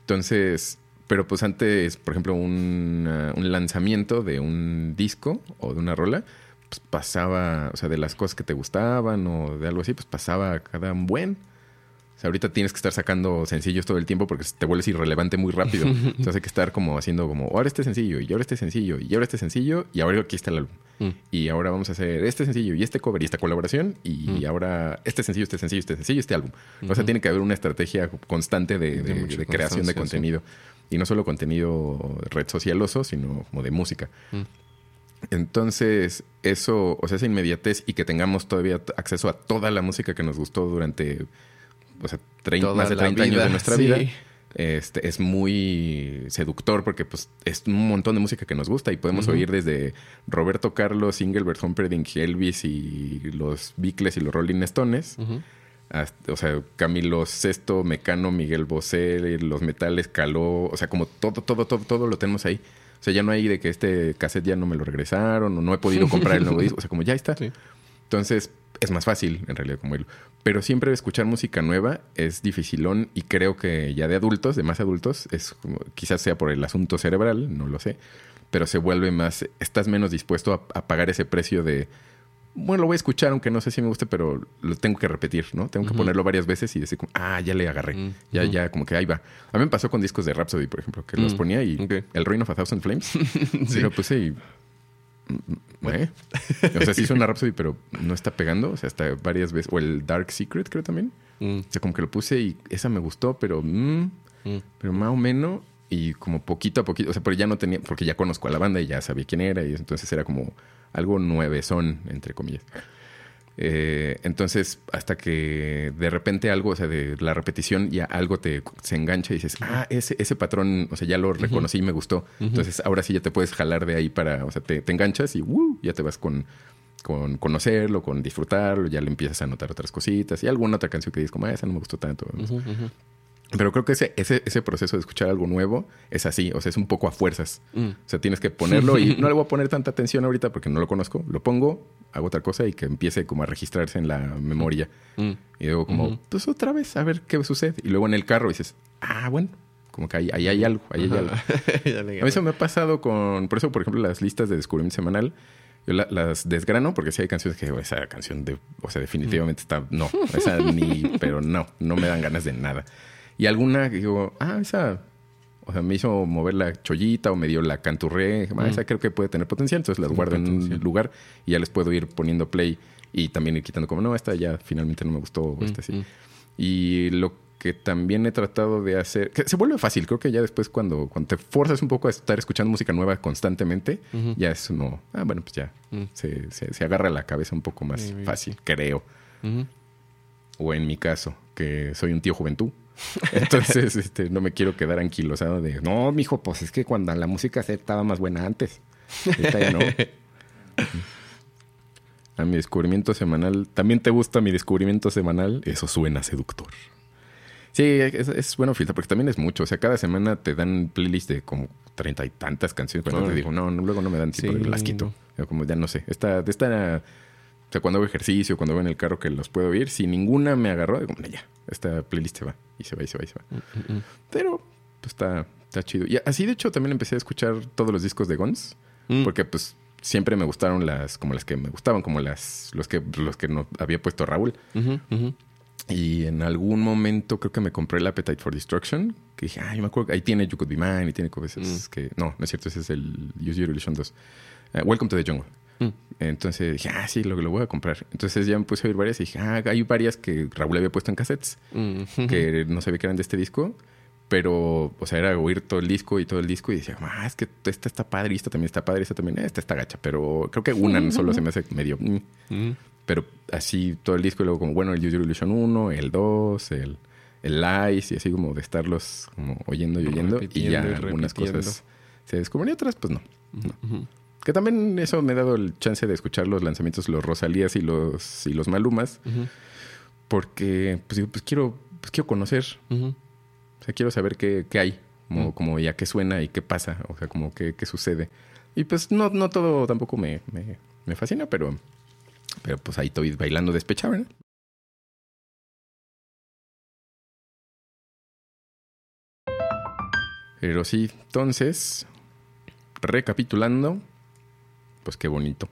Entonces, pero pues antes, por ejemplo, un, ah, un lanzamiento de un disco o de una rola, pues pasaba, o sea, de las cosas que te gustaban o de algo así, pues pasaba cada un buen. O sea, ahorita tienes que estar sacando sencillos todo el tiempo porque te vuelves irrelevante muy rápido. Entonces hay que estar como haciendo como, ahora este sencillo, y ahora este sencillo, y ahora este sencillo, y ahora aquí está el álbum. Mm. Y ahora vamos a hacer este sencillo y este cover y esta colaboración. Y ahora este sencillo, este sencillo, este sencillo, este álbum. O sea, tiene que haber una estrategia constante de, De de- mucha de creación de sí. contenido. Y no solo contenido red socialoso, sino como de música. Mm. Entonces, eso, o sea, esa inmediatez y que tengamos todavía acceso a toda la música que nos gustó durante, o sea, más de la 30 años de nuestra sí. vida, este, es muy seductor porque pues es un montón de música que nos gusta y podemos oír desde Roberto Carlos, Engelbert Humperdinck, Elvis y los Beatles y los Rolling Stones, hasta- o sea, Camilo Sesto, Mecano, Miguel Bosé, los metales, Caló, o sea, como todo, todo, todo, todo lo tenemos ahí. O sea, ya no hay de que este cassette ya no me lo regresaron o no he podido comprar el nuevo disco. O sea, como ya está. Sí. Entonces, es más fácil en realidad como irlo. Pero siempre escuchar música nueva es dificilón y creo que ya de adultos, de más adultos, es como, quizás sea por el asunto cerebral, no lo sé, pero se vuelve más, estás menos dispuesto a, a pagar ese precio de, bueno, lo voy a escuchar aunque no sé si me guste, pero lo tengo que repetir, ¿no? Tengo que ponerlo varias veces y decir como, ah, ya le agarré, Mm, ya, ya, como que ahí va. A mí me pasó con discos de Rhapsody, por ejemplo, que los Mm, ponía y el Reign of a Thousand Flames, sí lo puse y... ¿eh? O sea, sí suena Rhapsody, pero no está pegando. O sea, hasta varias veces. O el Dark Secret, creo también. Mm, O sea, como que lo puse y esa me gustó, pero... mm, mm. pero más o menos. Y como poquito a poquito. O sea, pero ya no tenía... Porque ya conozco a la banda y ya sabía quién era. Y entonces era como algo nuevezón, entre comillas. Eh, entonces, hasta que de repente algo, o sea, de la repetición, ya algo te se engancha y dices, ah, ese, ese patrón, o sea, ya lo reconocí y me gustó. Entonces, ahora sí ya te puedes jalar de ahí para, o sea, te, te enganchas y ¡uh! ya te vas con, con conocerlo, con disfrutarlo, ya le empiezas a notar otras cositas y alguna otra canción que dices, como, ah, esa no me gustó tanto. Pero creo que ese, ese, ese proceso de escuchar algo nuevo es así, o sea, es un poco a fuerzas. Mm. O sea, tienes que ponerlo y no le voy a poner tanta atención ahorita porque no lo conozco. Lo pongo, hago otra cosa y que empiece como a registrarse en la memoria. Mm. Y luego como, pues otra vez, a ver qué sucede. Y luego en el carro dices, ah, bueno, como que ahí, ahí hay algo, ahí hay algo. A mí eso me ha pasado con, por eso, por ejemplo, las listas de descubrimiento semanal, yo la- las desgrano porque sí hay canciones que "Oh, esa canción de, o sea, definitivamente está, no, esa ni, pero no, no me dan ganas de nada. Y alguna digo, ah, esa, o sea, me hizo mover la chollita o me dio la canturré, ah, esa creo que puede tener potencial, entonces las guardo en un potencial. lugar y ya les puedo ir poniendo play y también ir quitando como, no, esta ya finalmente no me gustó, o esta sí. Mm, mm. Y lo que también he tratado de hacer, que se vuelve fácil, creo que ya después cuando, cuando te forzas un poco a estar escuchando música nueva constantemente, ya es uno, ah, bueno, pues ya Mm. se, se, se agarra la cabeza un poco más fácil, creo. O en mi caso, que soy un tío juventud. Entonces, este, no me quiero quedar anquilosado de, no, mijo, pues es que cuando la música se estaba más buena antes. Ahorita ya no. A mi descubrimiento semanal. ¿También te gusta mi descubrimiento semanal? Eso suena seductor. Sí, es, es bueno filtrar, porque también es mucho. O sea, cada semana te dan playlists de como treinta y tantas canciones. Cuando te Órale. digo, no, no, luego no me dan tiempo, Sí, las quito. no. Como ya no sé. Esta, esta, o sea, cuando hago ejercicio, cuando voy en el carro que los puedo oír, si ninguna me agarró, digo, "Bueno, ya, esta playlist se va. Y se va, y se va, y se va. Mm, mm, Pero, pues está, está chido. Y así, de hecho, también empecé a escuchar todos los discos de Guns. mm. Porque, pues, siempre me gustaron las, como las que me gustaban, como las, los que, los que no había puesto Raúl. Y en algún momento creo que me compré el Appetite for Destruction. Que dije, ay, me acuerdo que ahí tiene You Could Be Mine y tiene cosas que... No, no es cierto, ese es el Use Your Illusion 2. Eh, Welcome to the Jungle. Mm. Entonces dije, ah, sí, lo, lo voy a comprar. Entonces ya me puse a oír varias y dije, ah, hay varias que Raúl había puesto en cassettes Mm. que no sabía que eran de este disco. Pero, o sea, era oír todo el disco y todo el disco y decía, ah, es que esta está padre esta también está padre, esta también, esta está gacha. Pero creo que una solo se me hace medio... mm. Mm. Pero así todo el disco y luego como, bueno, el Use Your Illusion 1, el 2, el, el Lice y así como de estarlos como oyendo y oyendo. y ya algunas cosas se descubren y otras pues no. Ujú. Que también eso me ha dado el chance de escuchar los lanzamientos, los Rosalías y los, y los Malumas. Porque pues, pues quiero, pues quiero conocer. O sea, quiero saber qué, qué hay. Como, como ya qué suena y qué pasa. O sea, como qué, qué sucede. Y pues no, no todo tampoco me, me, me fascina, pero, pero pues ahí estoy bailando despechado, ¿no? Pero sí, entonces, recapitulando, pues qué bonito.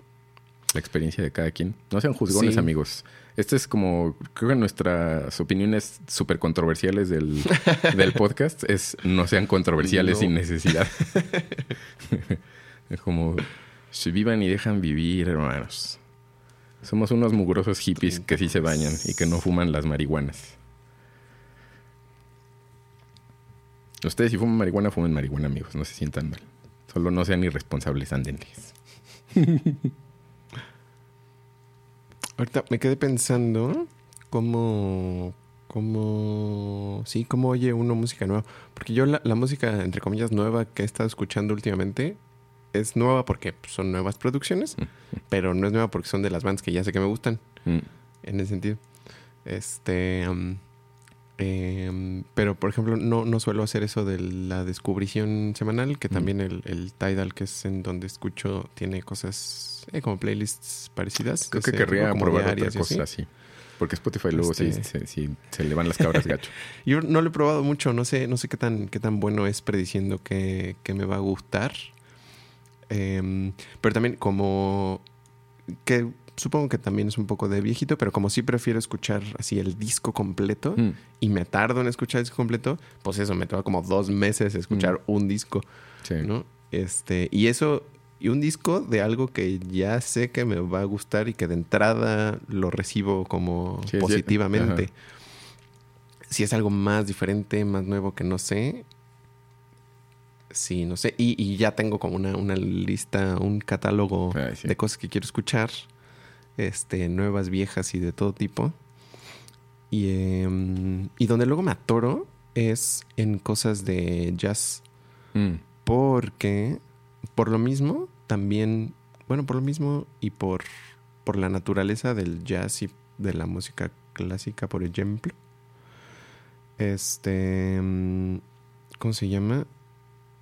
La experiencia de cada quien. No sean juzgones, Sí. amigos. Este es como, creo que nuestras opiniones súper controversiales del, del podcast es no sean controversiales No. sin necesidad. es como, si vivan y dejan vivir, hermanos. Somos unos mugrosos hippies que sí se bañan y que no fuman las marihuanas. Ustedes si fuman marihuana, fumen marihuana, amigos. No se sientan mal. Solo no sean irresponsables, ándenles. Ahorita me quedé pensando cómo, cómo, sí, cómo oye uno música nueva. Porque yo la, la música, entre comillas, nueva que he estado escuchando últimamente es nueva porque pues, son nuevas producciones, pero no es nueva porque son de las bands que ya sé que me gustan, Mm. en ese sentido. Este, em, pero por ejemplo, no, no suelo hacer eso de la descubrición semanal, que también el, el Tidal, que es en donde escucho, tiene cosas eh, como playlists parecidas. Creo que querría probar otra cosa así. así. Porque Spotify luego sí, Este- se, sí se le van las cabras gacho. Yo no lo he probado mucho, no sé, no sé qué tan, qué tan bueno es prediciendo que, que me va a gustar. Em, pero también como que supongo que también es un poco de viejito, pero como sí prefiero escuchar así el disco completo Mm. y me tardo en escuchar el disco completo, pues eso, me toma como dos meses escuchar un disco, Sí. ¿no? Este, y eso, y un disco de algo que ya sé que me va a gustar y que de entrada lo recibo como Sí, positivamente. Si es algo más diferente, más nuevo que no sé. Sí, no sé. Y, y ya tengo como una, una lista, un catálogo Ay, sí. de cosas que quiero escuchar. Este, nuevas, viejas y de todo tipo. Y, em, y donde luego me atoro es en cosas de jazz. Mm. Porque, por lo mismo, también, bueno, por lo mismo y por, por la naturaleza del jazz y de la música clásica, por ejemplo. Este, mm, ¿cómo se llama?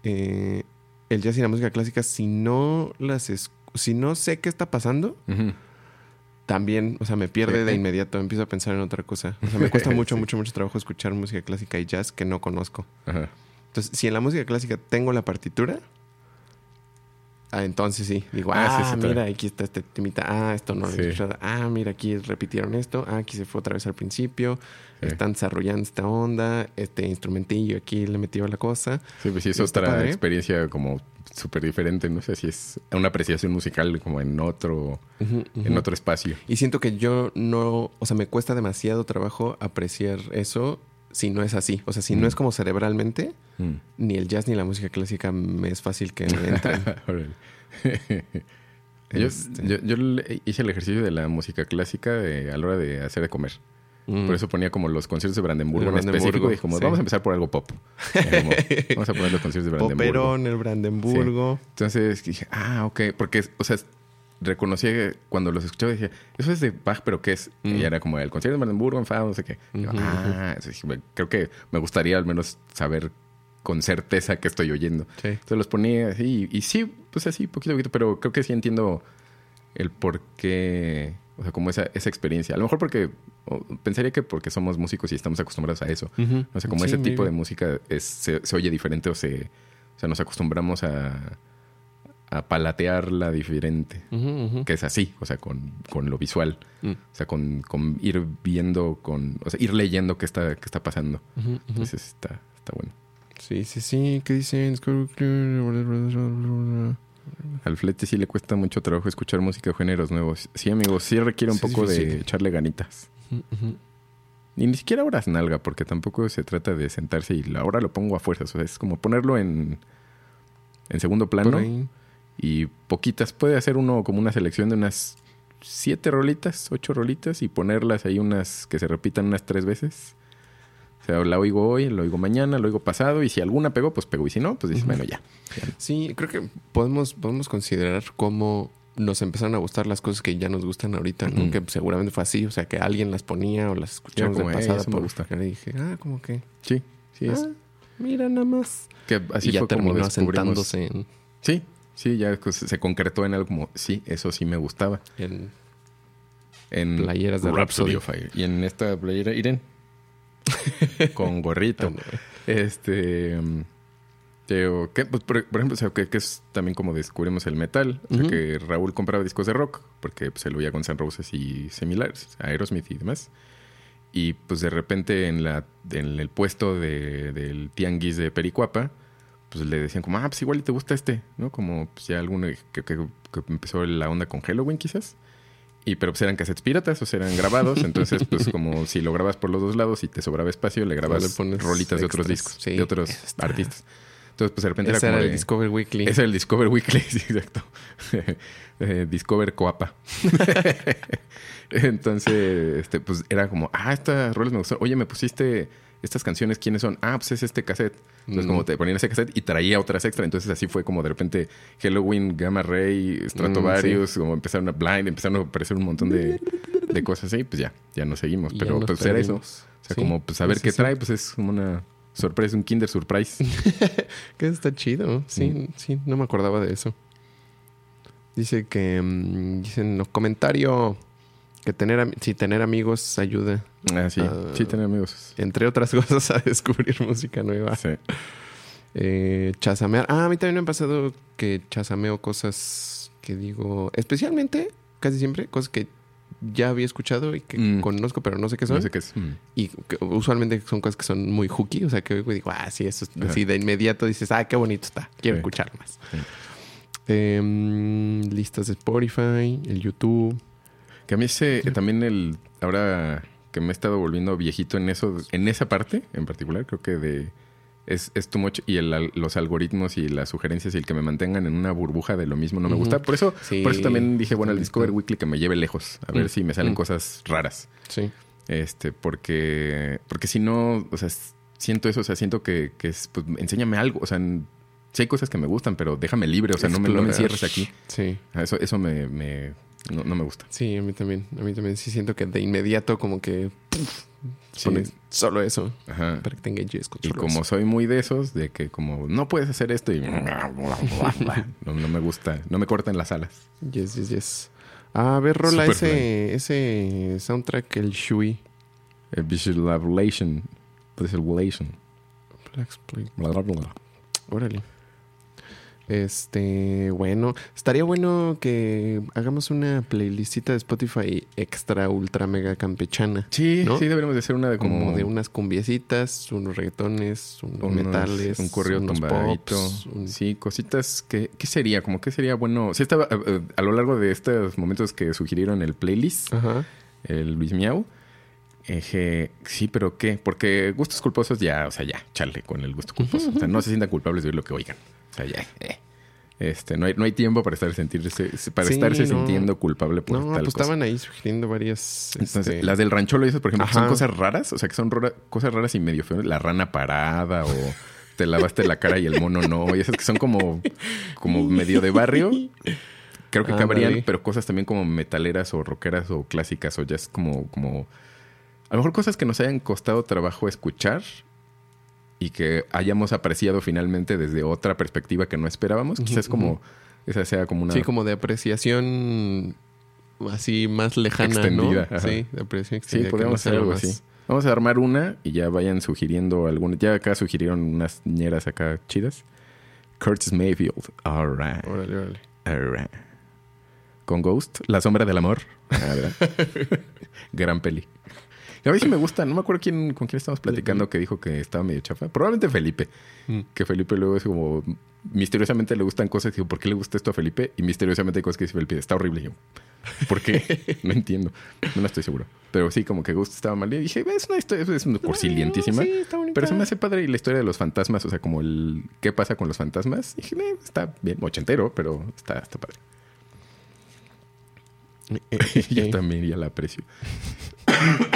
Eh, el jazz y la música clásica, si no las, si no sé qué está pasando. También, o sea, me pierde de inmediato, empiezo a pensar en otra cosa. O sea, me cuesta mucho, Sí. mucho, mucho trabajo escuchar música clásica y jazz que no conozco. Ajá. Entonces, si en la música clásica tengo la partitura, ah, entonces sí. Digo, Ah, ah, sí, mira, trae. aquí está este temita. Ah, esto no lo Sí. he escuchado. Ah, mira, aquí repitieron esto. Ah, aquí se fue otra vez al principio. Sí. Están desarrollando esta onda. Este instrumentillo aquí le metió la cosa. Sí, pues sí, es otra padre. experiencia como súper diferente. No sé si es una apreciación musical como en otro, en otro espacio. Y siento que yo no, o sea, me cuesta demasiado trabajo apreciar eso si no es así. O sea, si Mm. no es como cerebralmente, Mm. ni el jazz ni la música clásica me es fácil que me entren. Yo, Este. yo- yo hice el ejercicio de la música clásica de- a la hora de hacer de comer. Mm. Por eso ponía como los conciertos de Brandenburgo De en específico. Y como, sí. vamos a empezar por algo pop. Como, vamos a poner los conciertos de Brandenburgo. Poperón, el Brandenburgo. Entonces dije, ah, ok. Porque, o sea, reconocí que cuando los escuchaba decía, eso es de Bach, pero ¿qué es? Mm. Y era como el concierto de Brandenburgo en Fa, no sé qué. Ah, dije, creo que me gustaría al menos saber con certeza que estoy oyendo. Sí. Entonces los ponía así y, y sí, pues así, poquito a poquito, pero creo que sí entiendo el por qué, o sea, como esa, esa experiencia. A lo mejor porque, pensaría que porque somos músicos y estamos acostumbrados a eso. Ujú. O sea, como Sí, ese tipo de música es, se, se oye diferente o se, o sea, nos acostumbramos a, a palatearla diferente. Ujú, ujú. Que es así, o sea, con, con lo visual. Mm. O sea, con, con ir viendo, con, o sea, ir leyendo qué está, qué está pasando. Entonces está, está bueno. Sí, sí, sí. ¿Qué dicen? Al flete sí le cuesta mucho trabajo escuchar música de géneros nuevos. Sí, amigos, sí requiere un Sí, es poco de echarle ganitas. Y ni siquiera horas nalga, porque tampoco se trata de sentarse y la- ahora lo pongo a fuerzas. O sea, es como ponerlo en, en segundo plano. Y poquitas. Puede hacer uno como una selección de unas siete rolitas, ocho rolitas y ponerlas ahí unas que se repitan unas tres veces. O sea, la oigo hoy, la oigo mañana, la oigo pasado y si alguna pegó, pues pegó. Y si no, pues dices, bueno, ya. Sí, creo que podemos, podemos considerar cómo nos empezaron a gustar las cosas que ya nos gustan ahorita. Que seguramente fue así, o sea, que alguien las ponía o las escuchamos como, de "Ey, pasada. eso me por- gusta". Y dije, ah, como que... Sí, sí es. ah, mira nada más. Que así y ya fue como terminó descubrimos. sentándose en, Sí, sí, ya se concretó en algo como, sí, eso sí me gustaba. en- En Playeras de Rhapsody. of Fire. Y en esta playera, Irene. con gorrito. Este. ¿qué? Pues, por, por ejemplo, o sea, que, que es también como descubrimos el metal. O sea, Ujú. que Raúl compraba discos de rock, porque pues, él oía Guns N' Roses y similares, Aerosmith y demás. Y pues de repente en, la, en el puesto de- del tianguis de Pericuapa, pues le decían como, ah, pues igual y te gusta este, ¿no? Como pues ya alguno que, que- que empezó la onda con Halloween quizás. Y pero pues eran cassettes piratas, o sea, eran grabados. Entonces, pues como si lo grabas por los dos lados y te sobraba espacio, le grabas le pones rolitas de otros extras. discos, Sí, de otros artistas. Entonces, pues de repente era era como el de- Discover Weekly. ese era el Discover Weekly, sí, exacto. Eh, Discover Coapa. Entonces, este, pues era como, ah, estas roles me gustaron. Oye, me pusiste estas canciones, ¿quiénes son? Ah, pues es este cassette. Entonces, Mm. como te ponían ese cassette y traía otras extra. Entonces, así fue como de repente Halloween, Gamma Ray, Stratovarius, como empezaron a Blind, empezaron a aparecer un montón de, de cosas así. Pues ya, ya nos seguimos. Y Pero pues era eso. O sea, Sí, como pues a ver sí, qué trae, pues es como una sorpresa, un Kinder Surprise. Que está chido. Sí, Mm. sí, no me acordaba de eso. Dice que. mm, dice en los comentarios que tener, sí, tener amigos ayuda, Ah, sí, Ah. sí, tener amigos. entre otras cosas, a descubrir música nueva. Sí. Eh, chasamear. Ah, a mí también me ha pasado que chasameo cosas que digo. Especialmente, casi siempre, cosas que ya había escuchado y que Mm. conozco, pero no sé qué son. No sé qué es. Mm. Y que usualmente son cosas que son muy hooky, o sea, que oigo y digo, ah, sí, eso es Ajá. así de inmediato dices, ah, qué bonito está, quiero Sí. escucharlo más. Sí. Em, listas de Spotify, el YouTube. Que a mí ese, también el, ahora que me he estado volviendo viejito en eso, en esa parte en particular, creo que de es, es too much y el los algoritmos y las sugerencias y el que me mantengan en una burbuja de lo mismo no me gusta. Por eso, Sí, por eso también dije, bueno, el Discover. Weekly que me lleve lejos, a ver Mm, si me salen mm. cosas raras. Sí. Este, porque, porque si no, o sea, siento eso, o sea, siento que, que es, pues, enséñame algo, o sea, sí hay cosas que me gustan, pero déjame libre, o sea, no me, no me encierres aquí. Sí. Eso, eso me, me no, no me gusta. Sí, a mí también. A mí también sí siento que de inmediato como que puf, Sí. solo eso Ajá. para que te enganches con Y como eso. soy muy de esos, de que como no puedes hacer esto y no, no me gusta, no me cortan las alas. Yes, yes, yes. Ah, a ver, rola ese, ese soundtrack, el Shui. El bla. Órale. Este, bueno, estaría bueno que hagamos una playlistita de Spotify extra ultra mega campechana. Sí, ¿No? sí, deberíamos de hacer una de como, Como de unas cumbiecitas, unos reggaetones, unos, unos- metales, un corrido unos tumbadito. pops, un- Sí, cositas que... ¿Qué sería? Como que sería bueno... Sí, estaba eh, eh, a lo largo de estos momentos que sugirieron el playlist, Ajá. el Luis Miau. Dije, sí, pero ¿qué? Porque gustos culposos ya, o sea, ya, chale con el gusto culposo. O sea, no se sientan culpables de oír lo que oigan. O sea, ya, eh. Este, no hay, no hay tiempo para estar sentirse, para Sí, estarse no. sintiendo culpable por No, tal pues cosa. estaban ahí sugiriendo varias. Entonces, este, las del rancholo y esas, por ejemplo, son cosas raras, o sea, que son cosas raras y medio feas. La rana parada o te lavaste la cara y el mono no. Y esas que son como, como medio de barrio. Creo que cabrían, pero cosas también como metaleras o rockeras o clásicas o ya es como, como... A lo mejor cosas que nos hayan costado trabajo escuchar y que hayamos apreciado finalmente desde otra perspectiva que no esperábamos. Quizás como... Esa sea como una... Sí, como de apreciación así más lejana, Extendida, ¿no? ajá. Sí, de apreciación Sí, extendida. que podríamos hacer algo más- así. Vamos a armar una y ya vayan sugiriendo algunas. Ya acá sugirieron unas ñeras acá chidas. Curtis Mayfield. All right. Órale, órale. All right. Con Ghost, La Sombra del Amor. Ah. Gran peli. A mí sí me gusta. No me acuerdo quién, con quién estábamos platicando que dijo que estaba medio chafa. Probablemente Felipe. Mm. Que Felipe luego es como... Misteriosamente le gustan cosas. Digo, ¿por qué le gusta esto a Felipe? Y misteriosamente hay cosas que dice Felipe. Está horrible. Y yo, ¿por qué? no entiendo. No estoy seguro. Pero sí, como que Ghost estaba mal. Y dije, es una historia, es una cursilientísima. Sí, está bonita. Pero se me hace padre y la historia de los fantasmas, o sea, como el qué pasa con los fantasmas. Y dije, "Eh, está bien, ochentero, pero está, está padre. Yo también ya la aprecio.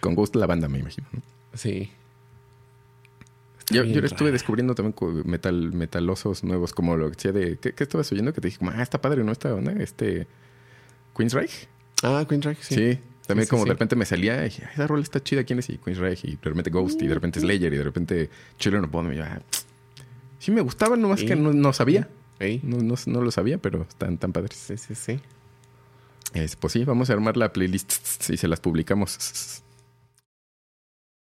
con Ghost la banda, me imagino. ¿no? Sí. Yo, yo estuve descubriendo también metal, metalosos nuevos, como lo que decía de. ¿Qué, qué estabas oyendo? Que te dije, como, ah, está padre, ¿no? Esta onda, este. Queensryche. Ah, Queen Drag, sí. Sí. También Sí, como sí. de repente me salía y dije, "Ay, esa rola está chida, ¿quién es? Y Queensryche, y de repente Ghost, y de repente Slayer, y de repente Children of Bodom. Y yo, ah, sí me gustaban, nomás que no, no sabía. No, no, no lo sabía, pero están tan padres. Sí, sí, sí. Es, pues sí, vamos a armar la playlist y se las publicamos.